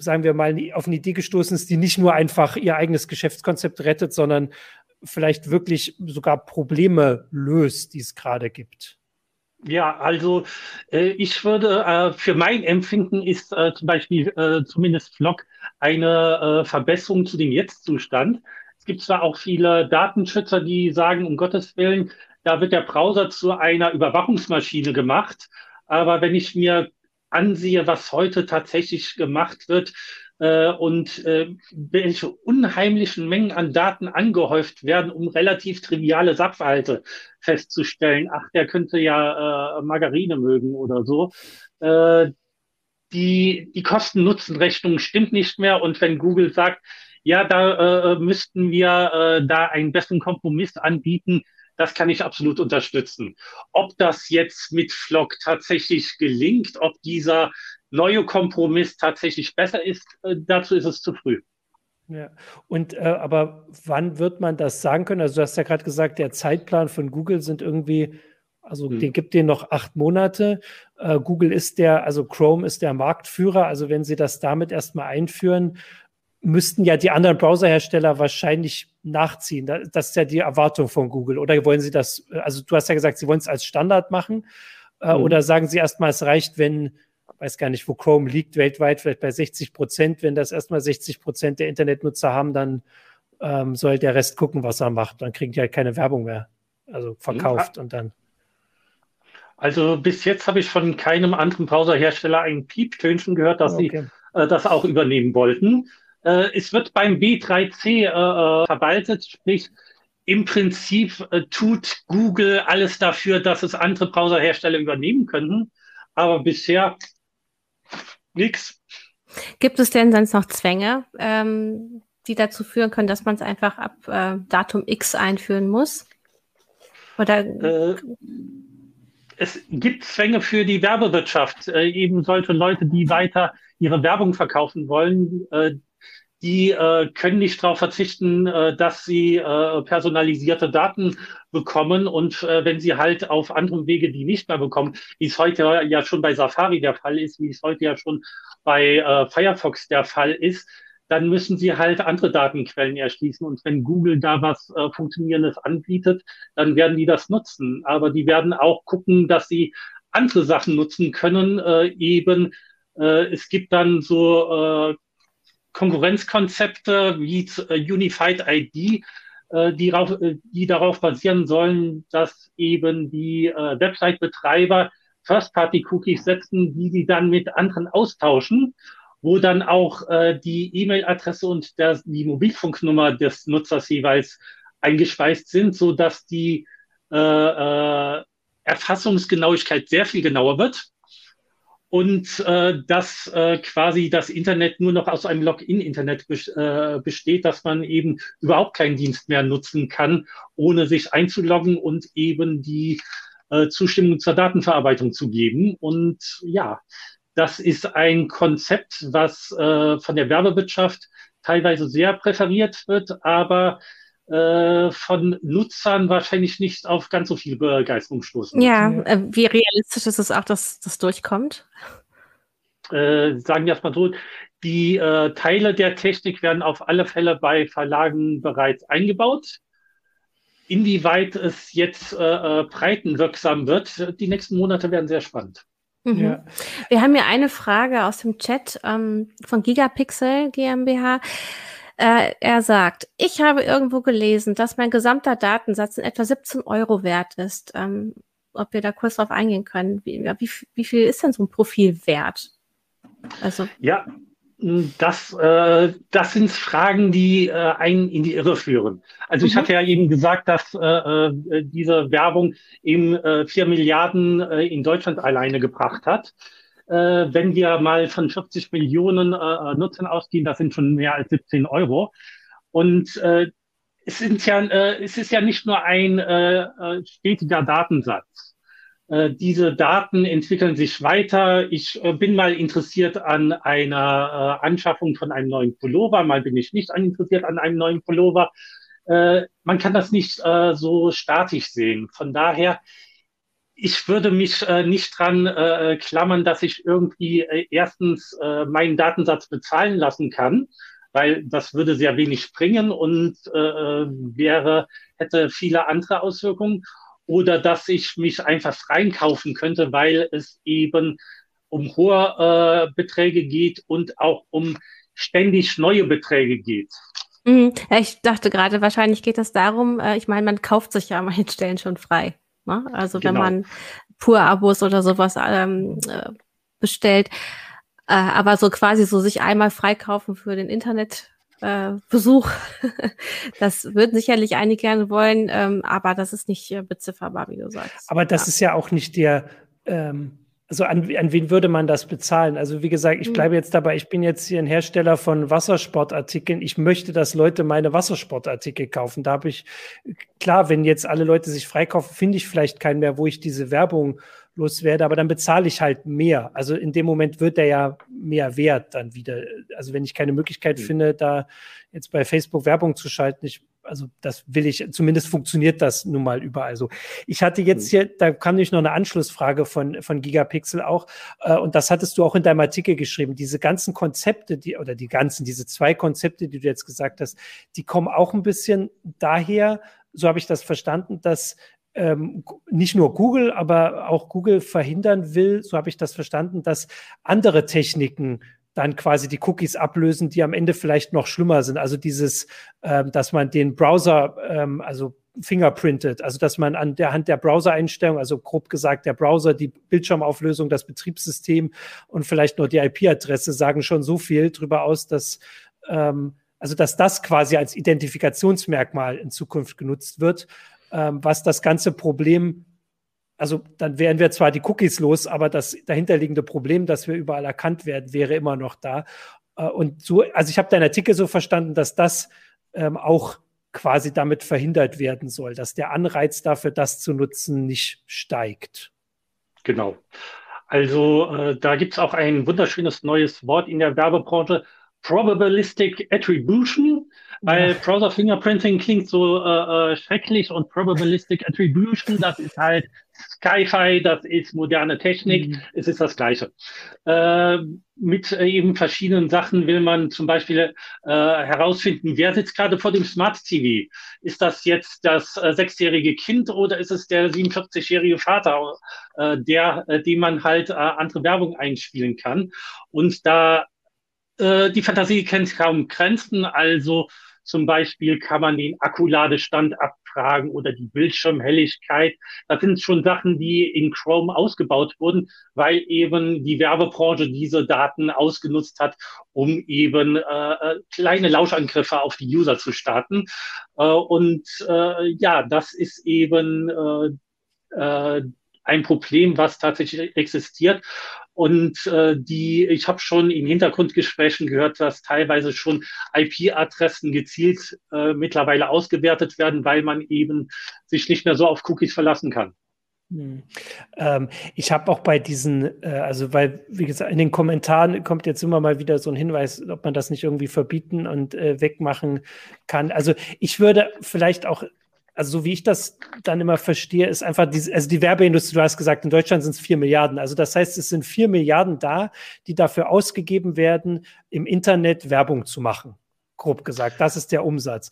A: sagen wir mal, auf eine Idee gestoßen ist, die nicht nur einfach ihr eigenes Geschäftskonzept rettet, sondern vielleicht wirklich sogar Probleme löst, die es gerade gibt.
C: Ja, also äh, ich würde äh, für mein Empfinden ist äh, zum Beispiel äh, zumindest Flock eine äh, Verbesserung zu dem Jetzt-Zustand. Es gibt zwar auch viele Datenschützer, die sagen, um Gottes Willen, da wird der Browser zu einer Überwachungsmaschine gemacht. Aber wenn ich mir ansehe, was heute tatsächlich gemacht wird, äh, und äh, welche unheimlichen Mengen an Daten angehäuft werden, um relativ triviale Sachverhalte festzustellen. Ach, der könnte ja äh, Margarine mögen oder so. Äh, die die Kosten-Nutzen-Rechnung stimmt nicht mehr. Und wenn Google sagt, ja, da äh, müssten wir äh, da einen besseren Kompromiss anbieten, das kann ich absolut unterstützen. Ob das jetzt mit Flock tatsächlich gelingt, ob dieser neue Kompromiss tatsächlich besser ist, äh, dazu ist es zu früh.
A: Ja, und äh, aber wann wird man das sagen können? Also du hast ja gerade gesagt, der Zeitplan von Google sind irgendwie, also hm. den gibt den noch acht Monate. Äh, Google ist der, also Chrome ist der Marktführer. Also wenn sie das damit erstmal einführen, müssten ja die anderen Browserhersteller wahrscheinlich nachziehen. Das ist ja die Erwartung von Google. Oder wollen sie das, also du hast ja gesagt, sie wollen es als Standard machen. Äh, hm. Oder sagen sie erstmal, es reicht, wenn weiß gar nicht, wo Chrome liegt weltweit, vielleicht bei 60 Prozent. Wenn das erstmal 60 Prozent der Internetnutzer haben, dann ähm, soll der Rest gucken, was er macht. Dann kriegen die halt keine Werbung mehr. Also verkauft ja. und dann.
C: Also bis jetzt habe ich von keinem anderen Browserhersteller ein Pieptönchen gehört, dass okay. sie äh, das auch übernehmen wollten. Äh, es wird beim B3C äh, äh, verwaltet, sprich im Prinzip tut Google alles dafür, dass es andere Browserhersteller übernehmen könnten. Aber bisher Nix.
D: Gibt es denn sonst noch Zwänge, ähm, die dazu führen können, dass man es einfach ab äh, Datum X einführen muss?
C: Oder äh, es gibt Zwänge für die Werbewirtschaft. Äh, eben solche Leute, die weiter ihre Werbung verkaufen wollen, die äh, können nicht darauf verzichten, äh, dass sie äh, personalisierte Daten bekommen. Und äh, wenn sie halt auf anderem Wege die nicht mehr bekommen, wie es heute ja schon bei Safari der Fall ist, wie es heute ja schon bei äh, Firefox der Fall ist, dann müssen sie halt andere Datenquellen erschließen. Und wenn Google da was äh, Funktionierendes anbietet, dann werden die das nutzen. Aber die werden auch gucken, dass sie andere Sachen nutzen können. Äh, eben, äh, es gibt dann so äh, Konkurrenzkonzepte wie äh, Unified ID, äh, die, rauf, äh, die darauf basieren sollen, dass eben die Website-Betreiber First-Party-Cookies setzen, die sie dann mit anderen austauschen, wo dann auch die E-Mail-Adresse und die Mobilfunknummer des Nutzers jeweils eingespeist sind, so dass die äh, Erfassungsgenauigkeit sehr viel genauer wird und äh, dass äh, quasi das Internet nur noch aus einem Login-Internet äh, besteht, dass man eben überhaupt keinen Dienst mehr nutzen kann, ohne sich einzuloggen und eben die äh, Zustimmung zur Datenverarbeitung zu geben. Und ja, das ist ein Konzept, was äh, von der Werbewirtschaft teilweise sehr präferiert wird, aber äh, von Nutzern wahrscheinlich nicht auf ganz so viel Begeisterung stoßen.
D: Ja, äh, wie realistisch ist es auch, dass das durchkommt?
C: Äh, sagen wir erstmal so, die äh, Teile der Technik werden auf alle Fälle bei Verlagen bereits eingebaut. Inwieweit es jetzt äh breitenwirksam wird, die nächsten Monate werden sehr spannend.
D: Mhm. Ja. Wir haben hier eine Frage aus dem Chat ähm, von Gigapixel GmbH. Äh, er sagt, ich habe irgendwo gelesen, dass mein gesamter Datensatz in etwa 17 Euro wert ist. Ähm, ob wir da kurz drauf eingehen können. Wie, wie, wie viel ist denn so ein Profil wert?
C: Also. Ja, das, äh, das sind Fragen, die äh, einen in die Irre führen. Also mhm. ich hatte ja eben gesagt, dass äh, äh, diese Werbung eben äh, 4 Milliarden äh, in Deutschland alleine gebracht hat äh, wenn wir mal von 40 Millionen äh, Nutzern ausgehen, das sind schon mehr als 17 Euro. Und äh, es, sind ja, äh, es ist ja nicht nur ein äh, äh, stetiger Datensatz. Äh, diese Daten entwickeln sich weiter. Ich äh, bin mal interessiert an einer äh, Anschaffung von einem neuen Pullover, mal bin ich nicht interessiert an einem neuen Pullover. Äh, man kann das nicht äh, so statisch sehen. Von daher ich würde mich äh, nicht dran äh, klammern, dass ich irgendwie äh, erstens äh, meinen Datensatz bezahlen lassen kann, weil das würde sehr wenig bringen und äh, wäre, hätte viele andere Auswirkungen. oder dass ich mich einfach reinkaufen könnte, weil es eben um hohe äh, Beträge geht und auch um ständig neue Beträge geht.
D: Mhm. Ich dachte gerade, wahrscheinlich geht es darum, äh, ich meine, man kauft sich ja an manchen Stellen schon frei. Ne? Also genau. wenn man Pur-Abos oder sowas ähm, äh, bestellt. Äh, aber so quasi so sich einmal freikaufen für den Internetbesuch, äh, (laughs) das würden sicherlich einige gerne wollen, ähm, aber das ist nicht äh, bezifferbar, wie du sagst.
A: Aber das ja. ist ja auch nicht der ähm, also an, an wen würde man das bezahlen? Also wie gesagt, ich hm. bleibe jetzt dabei, ich bin jetzt hier ein Hersteller von Wassersportartikeln. Ich möchte, dass Leute meine Wassersportartikel kaufen. Da habe ich, klar, wenn jetzt alle Leute sich freikaufen, finde ich vielleicht keinen mehr, wo ich diese Werbung loswerde, aber dann bezahle ich halt mehr. Also in dem Moment wird der ja mehr wert dann wieder. Also wenn ich keine Möglichkeit mhm. finde, da jetzt bei Facebook Werbung zu schalten, ich also das will ich, zumindest funktioniert das nun mal überall so. Ich hatte jetzt mhm. hier, da kam nämlich noch eine Anschlussfrage von, von Gigapixel auch, äh, und das hattest du auch in deinem Artikel geschrieben. Diese ganzen Konzepte, die, oder die ganzen, diese zwei Konzepte, die du jetzt gesagt hast, die kommen auch ein bisschen daher, so habe ich das verstanden, dass ähm, nicht nur Google, aber auch Google verhindern will, so habe ich das verstanden, dass andere Techniken dann quasi die Cookies ablösen, die am Ende vielleicht noch schlimmer sind. Also dieses, ähm, dass man den Browser, ähm, also fingerprintet, also dass man an der Hand der Browser-Einstellung, also grob gesagt der Browser, die Bildschirmauflösung, das Betriebssystem und vielleicht nur die IP-Adresse sagen schon so viel darüber aus, dass ähm, also dass das quasi als Identifikationsmerkmal in Zukunft genutzt wird, ähm, was das ganze Problem also dann wären wir zwar die Cookies los, aber das dahinterliegende Problem, dass wir überall erkannt werden, wäre immer noch da. Äh, und so, also ich habe deinen Artikel so verstanden, dass das ähm, auch quasi damit verhindert werden soll, dass der Anreiz dafür, das zu nutzen, nicht steigt.
C: Genau. Also äh, da gibt es auch ein wunderschönes neues Wort in der Werbebranche, Probabilistic Attribution. Weil Browser Fingerprinting klingt so äh, äh, schrecklich und Probabilistic Attribution, das ist halt Sci-Fi, das ist moderne Technik, mhm. es ist das Gleiche. Äh, mit äh, eben verschiedenen Sachen will man zum Beispiel äh, herausfinden, wer sitzt gerade vor dem Smart TV? Ist das jetzt das äh, sechsjährige Kind oder ist es der 47-jährige Vater, äh, der, äh, dem man halt äh, andere Werbung einspielen kann? Und da äh, die Fantasie kennt kaum Grenzen, also zum Beispiel kann man den Akkuladestand abfragen oder die Bildschirmhelligkeit. Das sind schon Sachen, die in Chrome ausgebaut wurden, weil eben die Werbebranche diese Daten ausgenutzt hat, um eben äh, äh kleine Lauschangriffe auf die User zu starten. Äh, und äh, ja, das ist eben äh, äh, ein Problem, was tatsächlich existiert. Und äh, die, ich habe schon in Hintergrundgesprächen gehört, dass teilweise schon IP-Adressen gezielt äh, mittlerweile ausgewertet werden, weil man eben sich nicht mehr so auf Cookies verlassen kann.
A: Hm. Ähm, ich habe auch bei diesen, äh, also weil, wie gesagt, in den Kommentaren kommt jetzt immer mal wieder so ein Hinweis, ob man das nicht irgendwie verbieten und äh, wegmachen kann. Also ich würde vielleicht auch also so wie ich das dann immer verstehe, ist einfach diese, also die Werbeindustrie, du hast gesagt, in Deutschland sind es vier Milliarden. Also das heißt, es sind vier Milliarden da, die dafür ausgegeben werden, im Internet Werbung zu machen. Grob gesagt. Das ist der Umsatz.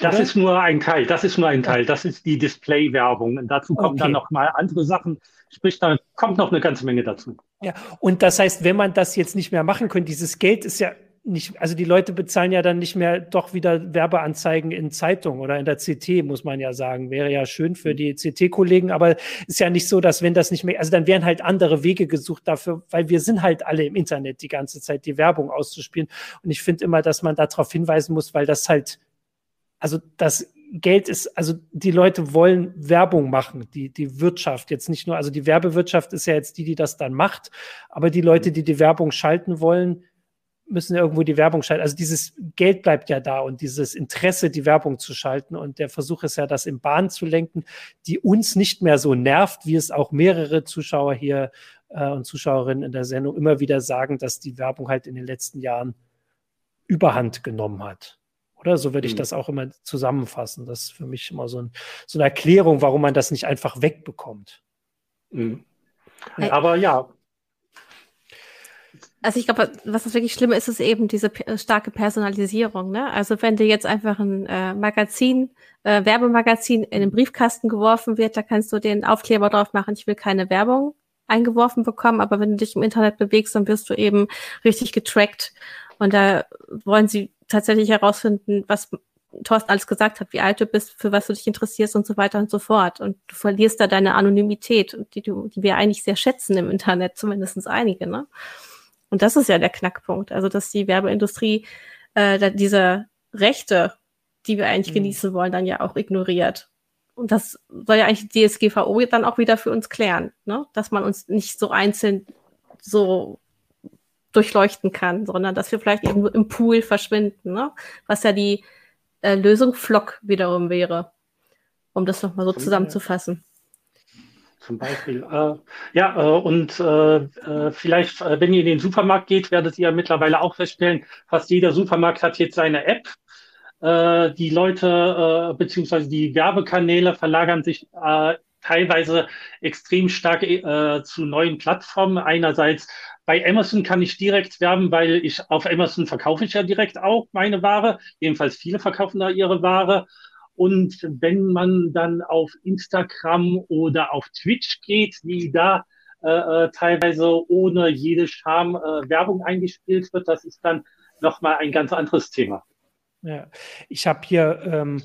C: Das Oder? ist nur ein Teil, das ist nur ein Teil, das ist die Display-Werbung. Und dazu kommen okay. dann noch mal andere Sachen. Sprich, da kommt noch eine ganze Menge dazu.
A: Ja, und das heißt, wenn man das jetzt nicht mehr machen könnte, dieses Geld ist ja nicht, also die Leute bezahlen ja dann nicht mehr doch wieder Werbeanzeigen in Zeitung oder in der CT, muss man ja sagen. Wäre ja schön für die CT-Kollegen, aber ist ja nicht so, dass wenn das nicht mehr, also dann wären halt andere Wege gesucht dafür, weil wir sind halt alle im Internet die ganze Zeit, die Werbung auszuspielen. Und ich finde immer, dass man darauf hinweisen muss, weil das halt, also das Geld ist, also die Leute wollen Werbung machen, die, die Wirtschaft jetzt nicht nur, also die Werbewirtschaft ist ja jetzt die, die das dann macht, aber die Leute, die die Werbung schalten wollen, müssen irgendwo die Werbung schalten. Also dieses Geld bleibt ja da und dieses Interesse, die Werbung zu schalten. Und der Versuch ist ja, das in Bahn zu lenken, die uns nicht mehr so nervt, wie es auch mehrere Zuschauer hier äh, und Zuschauerinnen in der Sendung immer wieder sagen, dass die Werbung halt in den letzten Jahren Überhand genommen hat. Oder so würde ich mhm. das auch immer zusammenfassen. Das ist für mich immer so, ein, so eine Erklärung, warum man das nicht einfach wegbekommt.
C: Mhm. Aber ja,
D: Also ich glaube, was das wirklich Schlimme ist, ist eben diese starke Personalisierung. Ne? Also wenn dir jetzt einfach ein äh, Magazin, äh, Werbemagazin in den Briefkasten geworfen wird, da kannst du den Aufkleber drauf machen, ich will keine Werbung eingeworfen bekommen, aber wenn du dich im Internet bewegst, dann wirst du eben richtig getrackt. Und da wollen sie tatsächlich herausfinden, was Thorsten alles gesagt hat, wie alt du bist, für was du dich interessierst und so weiter und so fort. Und du verlierst da deine Anonymität, die, du, die wir eigentlich sehr schätzen im Internet, zumindestens einige. Ne? Und das ist ja der Knackpunkt. Also, dass die Werbeindustrie äh, diese Rechte, die wir eigentlich mhm. genießen wollen, dann ja auch ignoriert. Und das soll ja eigentlich die DSGVO dann auch wieder für uns klären, ne? dass man uns nicht so einzeln so durchleuchten kann, sondern dass wir vielleicht eben im Pool verschwinden, ne? was ja die äh, Lösung Flock wiederum wäre, um das nochmal so zusammenzufassen.
C: Zum Beispiel. Äh, ja, äh, und äh, äh vielleicht, äh, wenn ihr in den Supermarkt geht, werdet ihr mittlerweile auch feststellen, fast jeder Supermarkt hat jetzt seine App. Äh, die Leute beziehungsweise die Werbekanäle verlagern sich teilweise extrem stark zu neuen Plattformen. Einerseits bei Amazon kann ich direkt werben, weil ich auf Amazon verkaufe ich ja direkt auch meine Ware. Jedenfalls viele verkaufen da ihre Ware. Und wenn man dann auf Instagram oder auf Twitch geht, wie da äh, äh teilweise ohne jede Scham äh, Werbung eingespielt wird, das ist dann nochmal ein ganz anderes Thema.
A: Ja, ich habe hier ähm,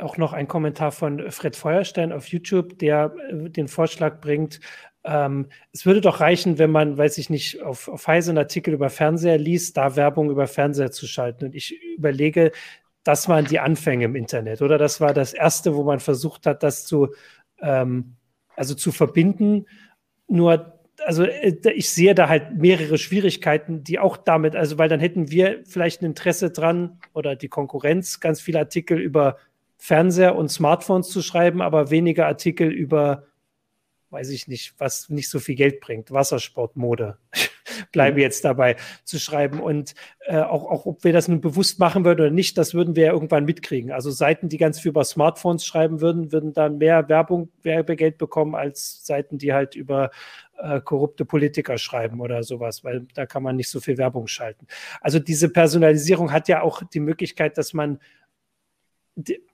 A: auch noch einen Kommentar von Fred Feuerstein auf YouTube, der äh, den Vorschlag bringt, ähm, es würde doch reichen, wenn man, weiß ich nicht, auf, auf Heise einen Artikel über Fernseher liest, da Werbung über Fernseher zu schalten. Und ich überlege, das waren die Anfänge im Internet, oder? Das war das erste, wo man versucht hat, das zu, ähm, also zu verbinden. Nur, also äh, ich sehe da halt mehrere Schwierigkeiten, die auch damit, also weil dann hätten wir vielleicht ein Interesse dran oder die Konkurrenz, ganz viele Artikel über Fernseher und Smartphones zu schreiben, aber weniger Artikel über weiß ich nicht, was nicht so viel Geld bringt, Wassersportmode. Bleibe mhm. jetzt dabei zu schreiben. Und äh, auch, auch ob wir das nun bewusst machen würden oder nicht, das würden wir ja irgendwann mitkriegen. Also Seiten, die ganz viel über Smartphones schreiben würden, würden dann mehr Werbung, Werbegeld bekommen als Seiten, die halt über äh, korrupte Politiker schreiben oder sowas, weil da kann man nicht so viel Werbung schalten. Also diese Personalisierung hat ja auch die Möglichkeit, dass man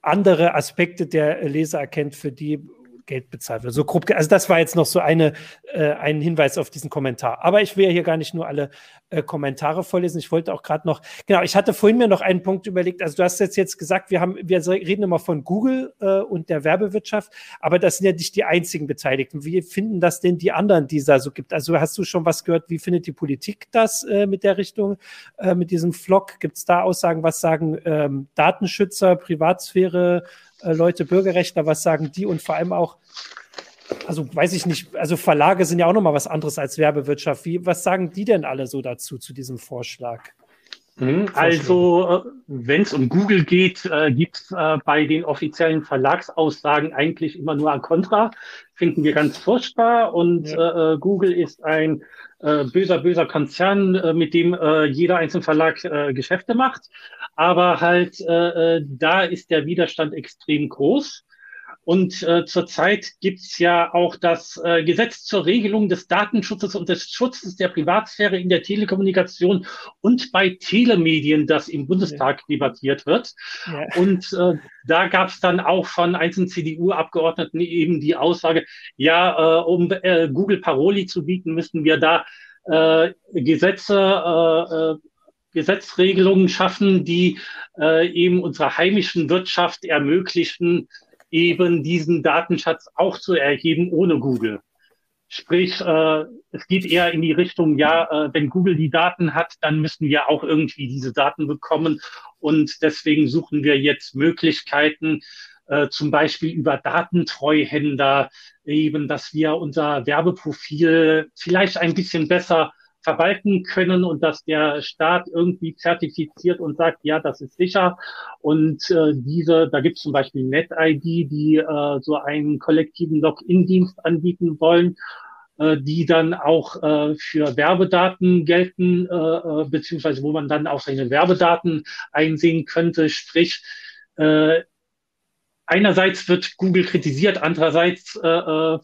A: andere Aspekte der Leser erkennt, für die Geld bezahlt wird. So grob, also das war jetzt noch so eine, äh, ein Hinweis auf diesen Kommentar. Aber ich will ja hier gar nicht nur alle äh, Kommentare vorlesen. Ich wollte auch gerade noch, genau, ich hatte vorhin mir noch einen Punkt überlegt. Also du hast jetzt jetzt gesagt, wir haben, wir reden immer von Google äh, und der Werbewirtschaft, aber das sind ja nicht die einzigen Beteiligten. Wie finden das denn die anderen, die es da so gibt? Also hast du schon was gehört? Wie findet die Politik das äh, mit der Richtung, äh, mit diesem Flock? Gibt es da Aussagen? Was sagen ähm, Datenschützer, Privatsphäre? Äh, Leute, Bürgerrechtler, was sagen die und vor allem auch, also weiß ich nicht, also Verlage sind ja auch nochmal was anderes als Werbewirtschaft. Wie, was sagen die denn alle so dazu, zu diesem Vorschlag?
C: Mhm, also, äh, wenn es um Google geht, äh, gibt es äh, bei den offiziellen Verlagsaussagen eigentlich immer nur ein Kontra. Finden wir ganz furchtbar. Und ja. äh, Google ist ein äh, böser, böser Konzern, äh, mit dem äh, jeder einzelne Verlag äh, Geschäfte macht. Aber halt, äh, äh, da ist der Widerstand extrem groß. Und äh, zurzeit gibt's ja auch das äh, Gesetz zur Regelung des Datenschutzes und des Schutzes der Privatsphäre in der Telekommunikation und bei Telemedien, das im Bundestag ja. debattiert wird. Ja. Und äh, da gab's dann auch von einzelnen CDU-Abgeordneten eben die Aussage, ja, äh, um äh, Google Paroli zu bieten, müssten wir da äh, Gesetze äh, äh, Gesetzregelungen schaffen, die äh, eben unserer heimischen Wirtschaft ermöglichen, eben diesen Datenschatz auch zu erheben ohne Google. Sprich, äh, es geht eher in die Richtung, ja, äh, wenn Google die Daten hat, dann müssen wir auch irgendwie diese Daten bekommen. Und deswegen suchen wir jetzt Möglichkeiten, äh, zum Beispiel über Datentreuhänder, eben, dass wir unser Werbeprofil vielleicht ein bisschen besser verwalten können und dass der Staat irgendwie zertifiziert und sagt, ja, das ist sicher. Und äh, diese, da gibt es zum Beispiel NetID, die äh, so einen kollektiven Login-Dienst anbieten wollen, äh, die dann auch äh, für Werbedaten gelten, äh, äh, beziehungsweise wo man dann auch seine Werbedaten einsehen könnte. Sprich, äh, einerseits wird Google kritisiert, andererseits äh, äh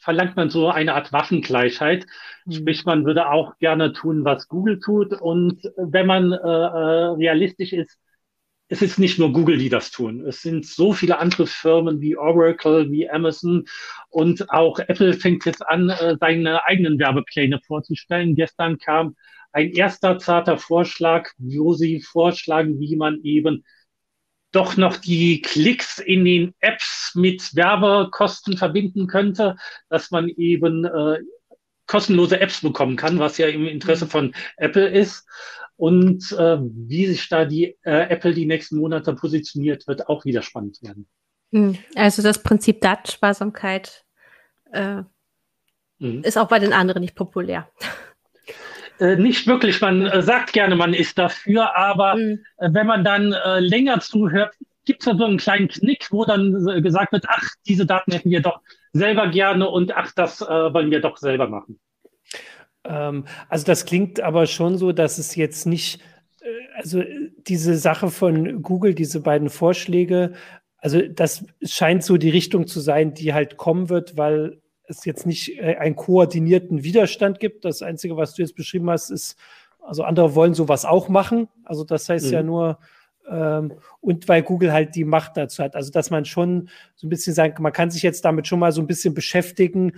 C: verlangt man so eine Art Waffengleichheit. Mhm. Sprich, man würde auch gerne tun, was Google tut. Und wenn man äh, äh, realistisch ist, es ist nicht nur Google, die das tun. Es sind so viele andere Firmen wie Oracle, wie Amazon und auch Apple fängt jetzt an, äh, seine eigenen Werbepläne vorzustellen. Gestern kam ein erster zarter Vorschlag, wo sie vorschlagen, wie man eben doch noch die Klicks in den Apps mit Werbekosten verbinden könnte, dass man eben äh, kostenlose Apps bekommen kann, was ja im Interesse mhm. von Apple ist. Und äh, wie sich da die äh, Apple die nächsten Monate positioniert, wird auch wieder spannend werden.
D: Hm. Also das Prinzip Datensparsamkeit äh, mhm. ist auch bei den anderen nicht populär.
C: Äh, nicht wirklich. Man äh, sagt gerne, man ist dafür, aber mhm. äh, wenn man dann äh, länger zuhört, gibt es da so einen kleinen Knick, wo dann äh, gesagt wird, ach, diese Daten hätten wir doch selber gerne und ach, das äh, wollen wir doch selber machen.
A: Ähm, also das klingt aber schon so, dass es jetzt nicht, also diese Sache von Google, diese beiden Vorschläge, also das scheint so die Richtung zu sein, die halt kommen wird, weil es jetzt nicht äh, einen koordinierten Widerstand gibt. Das Einzige, was du jetzt beschrieben hast, ist, also andere wollen sowas auch machen. Also das heißt mhm. ja nur, ähm, und weil Google halt die Macht dazu hat. Also dass man schon so ein bisschen sagen, man kann sich jetzt damit schon mal so ein bisschen beschäftigen.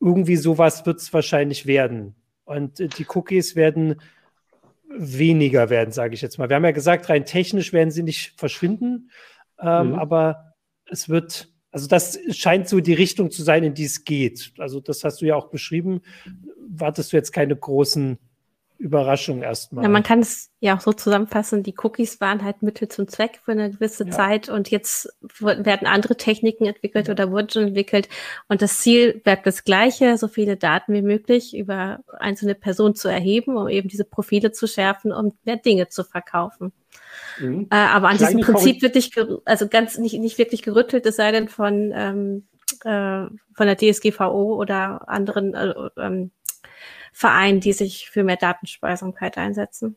A: Irgendwie sowas wird es wahrscheinlich werden. Und äh, die Cookies werden weniger werden, sage ich jetzt mal. Wir haben ja gesagt, rein technisch werden sie nicht verschwinden, ähm, mhm. aber es wird also das scheint so die Richtung zu sein, in die es geht. Also das hast du ja auch beschrieben. Wartest du jetzt keine großen Überraschungen erstmal?
D: Ja, man kann es ja auch so zusammenfassen, die Cookies waren halt Mittel zum Zweck für eine gewisse ja. Zeit und jetzt werden andere Techniken entwickelt ja. oder wurden schon entwickelt und das Ziel bleibt das gleiche, so viele Daten wie möglich über einzelne Personen zu erheben, um eben diese Profile zu schärfen, um mehr Dinge zu verkaufen. Mhm. Äh, aber an Kleine diesem Prinzip wird nicht, also ganz nicht, nicht wirklich gerüttelt, es sei denn von, ähm, äh, von der DSGVO oder anderen äh, ähm, Vereinen, die sich für mehr Datenspeisamkeit einsetzen.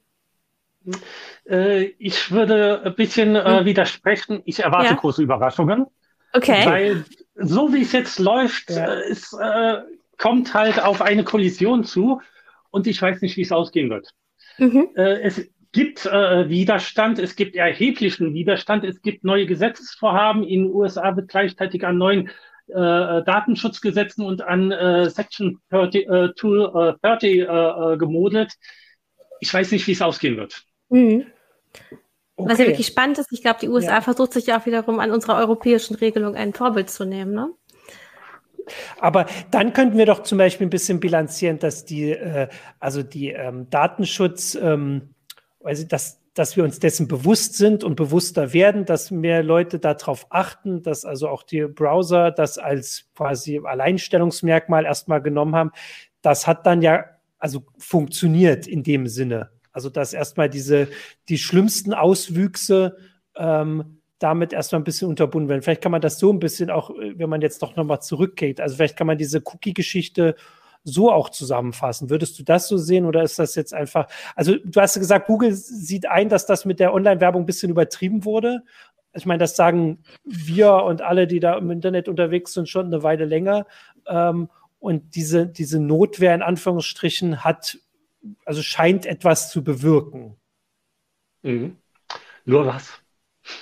C: Äh, ich würde ein bisschen äh, mhm. widersprechen. Ich erwarte ja. große Überraschungen.
D: Okay.
C: Weil so wie es jetzt läuft, ja. Äh, es äh, kommt halt auf eine Kollision zu und ich weiß nicht, wie es ausgehen wird. Mhm. Äh, es gibt äh, Widerstand, es gibt erheblichen Widerstand, es gibt neue Gesetzesvorhaben. In den USA wird gleichzeitig an neuen äh, Datenschutzgesetzen und an äh, Section 30, äh, 230 äh, äh, gemodelt. Ich weiß nicht, wie es ausgehen wird. Mhm.
D: Okay. Was ja wirklich spannend ist, ich glaube, die USA ja. versucht sich ja auch wiederum an unserer europäischen Regelung ein Vorbild zu nehmen. Ne?
A: Aber dann könnten wir doch zum Beispiel ein bisschen bilanzieren, dass die, äh, also die ähm, Datenschutz, ähm, also dass, dass wir uns dessen bewusst sind und bewusster werden, dass mehr Leute darauf achten, dass also auch die Browser das als quasi Alleinstellungsmerkmal erstmal genommen haben. Das hat dann ja also funktioniert in dem Sinne. Also dass erstmal diese die schlimmsten Auswüchse ähm, damit erstmal ein bisschen unterbunden werden. Vielleicht kann man das so ein bisschen auch, wenn man jetzt doch nochmal zurückgeht, also vielleicht kann man diese Cookie-Geschichte so auch zusammenfassen. Würdest du das so sehen oder ist das jetzt einfach, also du hast gesagt, Google sieht ein, dass das mit der Online-Werbung ein bisschen übertrieben wurde. Ich meine, das sagen wir und alle, die da im Internet unterwegs sind, schon eine Weile länger. Ähm, und diese, diese Notwehr in Anführungsstrichen hat, also scheint etwas zu bewirken.
C: Mhm. Nur was?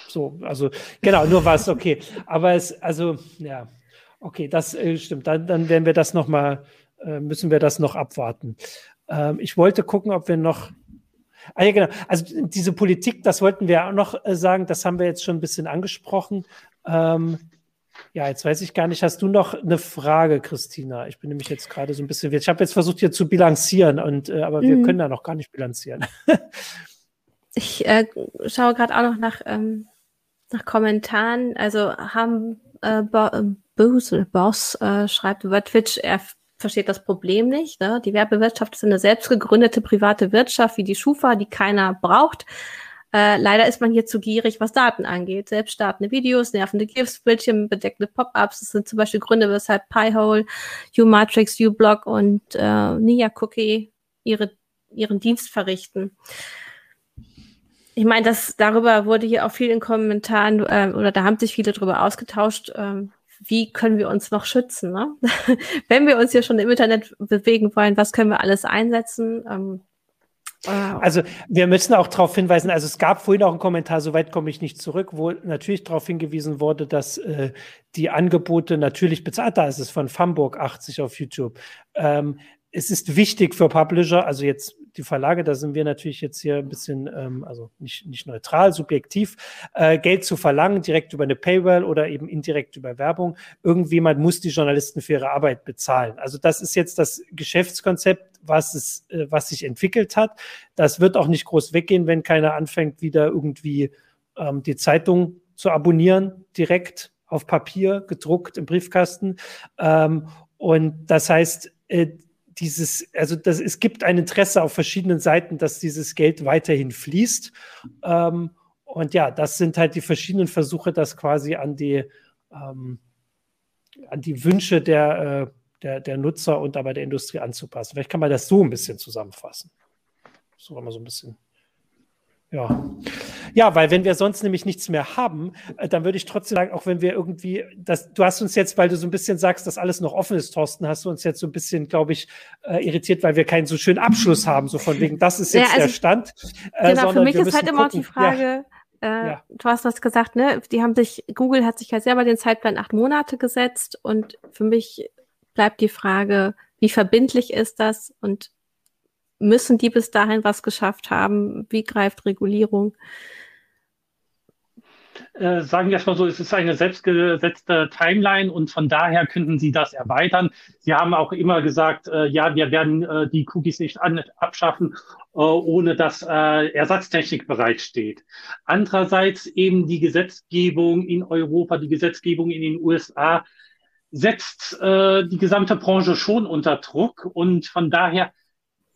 A: So, also genau, nur was, okay. Aber es, also, ja, okay, das äh, stimmt. Dann, dann werden wir das nochmal äh, müssen wir das noch abwarten. Ähm, ich wollte gucken, ob wir noch. Ah ja, genau. Also diese Politik, das wollten wir auch noch äh, sagen, das haben wir jetzt schon ein bisschen angesprochen. Ähm, ja, jetzt weiß ich gar nicht, hast du noch eine Frage, Christina? Ich bin nämlich jetzt gerade so ein bisschen, ich habe jetzt versucht hier zu bilanzieren, und, äh, aber wir mhm. können da noch gar nicht bilanzieren. (laughs)
D: ich äh, schaue gerade auch noch nach, ähm, nach Kommentaren. Also haben äh, Bo Boss äh, schreibt über Twitch, er versteht das Problem nicht. Ne? Die Werbewirtschaft ist eine selbst gegründete private Wirtschaft wie die Schufa, die keiner braucht. Äh, leider ist man hier zu gierig, was Daten angeht. Selbst startende Videos, nervende GIFs, Bildschirmbedeckte Pop-ups, das sind zum Beispiel Gründe, weshalb Piehole, Umatrix, Ublog und äh, Nia Cookie ihre, ihren Dienst verrichten. Ich meine, das darüber wurde hier auch viel in Kommentaren äh, oder da haben sich viele darüber ausgetauscht. Ähm, wie können wir uns noch schützen? Ne? (laughs) Wenn wir uns hier schon im Internet bewegen wollen, was können wir alles einsetzen? Ähm,
A: also wir müssen auch darauf hinweisen, also es gab vorhin auch einen Kommentar, soweit komme ich nicht zurück, wo natürlich darauf hingewiesen wurde, dass äh, die Angebote natürlich bezahlt, da ist es von Famburg 80 auf YouTube. Ähm, es ist wichtig für Publisher, also jetzt die Verlage, da sind wir natürlich jetzt hier ein bisschen, ähm, also nicht, nicht neutral, subjektiv, äh, Geld zu verlangen, direkt über eine Paywall oder eben indirekt über Werbung. Irgendjemand muss die Journalisten für ihre Arbeit bezahlen. Also das ist jetzt das Geschäftskonzept, was es, äh, was sich entwickelt hat. Das wird auch nicht groß weggehen, wenn keiner anfängt, wieder irgendwie ähm, die Zeitung zu abonnieren, direkt auf Papier, gedruckt im Briefkasten. Ähm, und das heißt, äh, dieses, also das, es gibt ein Interesse auf verschiedenen Seiten, dass dieses Geld weiterhin fließt. Ähm, und ja, das sind halt die verschiedenen Versuche, das quasi an die, ähm, an die Wünsche der, äh, der, der Nutzer und aber der Industrie anzupassen. Vielleicht kann man das so ein bisschen zusammenfassen. So immer so ein bisschen. Ja. Ja, weil wenn wir sonst nämlich nichts mehr haben, äh, dann würde ich trotzdem sagen, auch wenn wir irgendwie, das, du hast uns jetzt, weil du so ein bisschen sagst, dass alles noch offen ist, Thorsten, hast du uns jetzt so ein bisschen, glaube ich, äh, irritiert, weil wir keinen so schönen Abschluss haben, so von wegen, das ist jetzt ja, also, der Stand.
D: Äh, genau, für mich ist halt immer gucken, die Frage, ja. Äh, ja. Du hast das gesagt, ne? Die haben sich, Google hat sich halt selber den Zeitplan acht Monate gesetzt und für mich bleibt die Frage, wie verbindlich ist das und müssen die bis dahin was geschafft haben? Wie greift Regulierung?
C: Äh, sagen wir es mal so, es ist eine selbstgesetzte Timeline und von daher könnten Sie das erweitern. Sie haben auch immer gesagt, äh, ja, wir werden äh, die Cookies nicht an, abschaffen, äh, ohne dass äh, Ersatztechnik bereitsteht. Andererseits eben die Gesetzgebung in Europa, die Gesetzgebung in den USA setzt die gesamte Branche schon unter Druck und von daher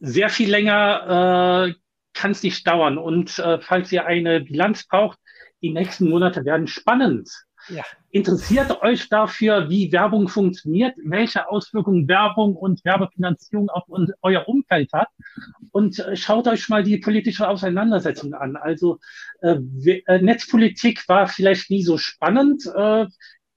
C: sehr viel länger äh, kann es nicht dauern. Und äh, falls ihr eine Bilanz braucht, die nächsten Monate werden spannend. Ja. Interessiert euch dafür, wie Werbung funktioniert, welche Auswirkungen Werbung und Werbefinanzierung auf euer Umfeld hat und äh, schaut euch mal die politische Auseinandersetzung an. Also äh, äh Netzpolitik war vielleicht nie so spannend. Äh,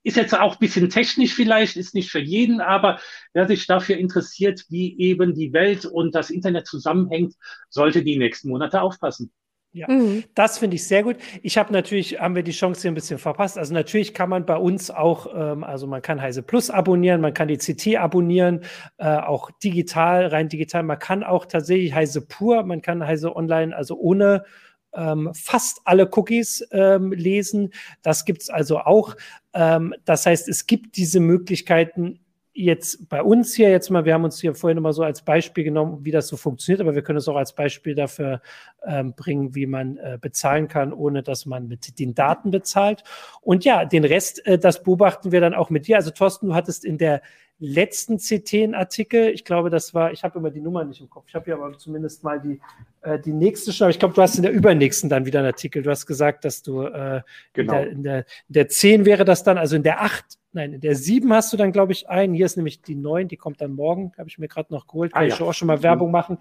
C: ist jetzt auch ein bisschen technisch vielleicht, ist nicht für jeden, aber wer sich dafür interessiert, wie eben die Welt und das Internet zusammenhängt, sollte die nächsten Monate aufpassen.
A: Ja, mhm. das finde ich sehr gut. Ich habe natürlich, haben wir die Chance hier ein bisschen verpasst. Also natürlich kann man bei uns auch, ähm, also man kann Heise Plus abonnieren, man kann die CT abonnieren, äh, auch digital, rein digital. Man kann auch tatsächlich Heise Pur, man kann Heise Online, also ohne ähm, fast alle Cookies ähm, lesen. Das gibt es also auch. Ähm, das heißt, es gibt diese Möglichkeiten jetzt bei uns hier jetzt mal, wir haben uns hier vorhin immer so als Beispiel genommen, wie das so funktioniert, aber wir können es auch als Beispiel dafür ähm, bringen, wie man äh, bezahlen kann, ohne dass man mit den Daten bezahlt. Und ja, den Rest, äh, das beobachten wir dann auch mit dir. Also Thorsten, du hattest in der letzten CT-Artikel, ich glaube, das war, ich habe immer die Nummer nicht im Kopf, ich habe hier aber zumindest mal die, äh, die nächste schon, aber ich glaube, du hast in der übernächsten dann wieder einen Artikel. Du hast gesagt, dass du äh, genau. in, der, in, der, in der 10 wäre das dann, also in der 8 nein, in der 7 hast du dann, glaube ich, einen. Hier ist nämlich die 9, die kommt dann morgen, habe ich mir gerade noch geholt, kann ah, ich ja. auch schon mal Werbung machen.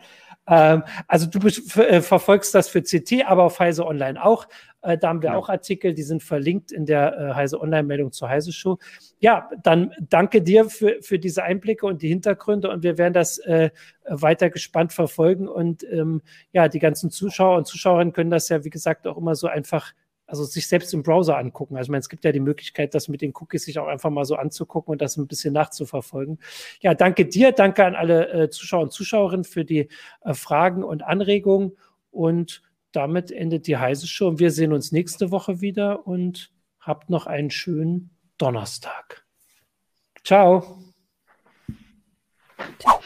A: Ähm, also du äh, verfolgst das für CT, aber auf Heise Online auch. Äh, da haben wir ja. auch Artikel, die sind verlinkt in der äh, Heise Online-Meldung zur Heise Show. Ja, dann danke dir für, für diese Einblicke und die Hintergründe und wir werden das äh, weiter gespannt verfolgen und ähm, ja, die ganzen Zuschauer und Zuschauerinnen können das ja, wie gesagt, auch immer so einfach also sich selbst im Browser angucken. Also ich meine, es gibt ja die Möglichkeit, das mit den Cookies sich auch einfach mal so anzugucken und das ein bisschen nachzuverfolgen. Ja, danke dir, danke an alle äh, Zuschauer und Zuschauerinnen für die äh, Fragen und Anregungen und damit endet die heiße Show und wir sehen uns nächste Woche wieder und habt noch einen schönen Donnerstag. Ciao. Ciao.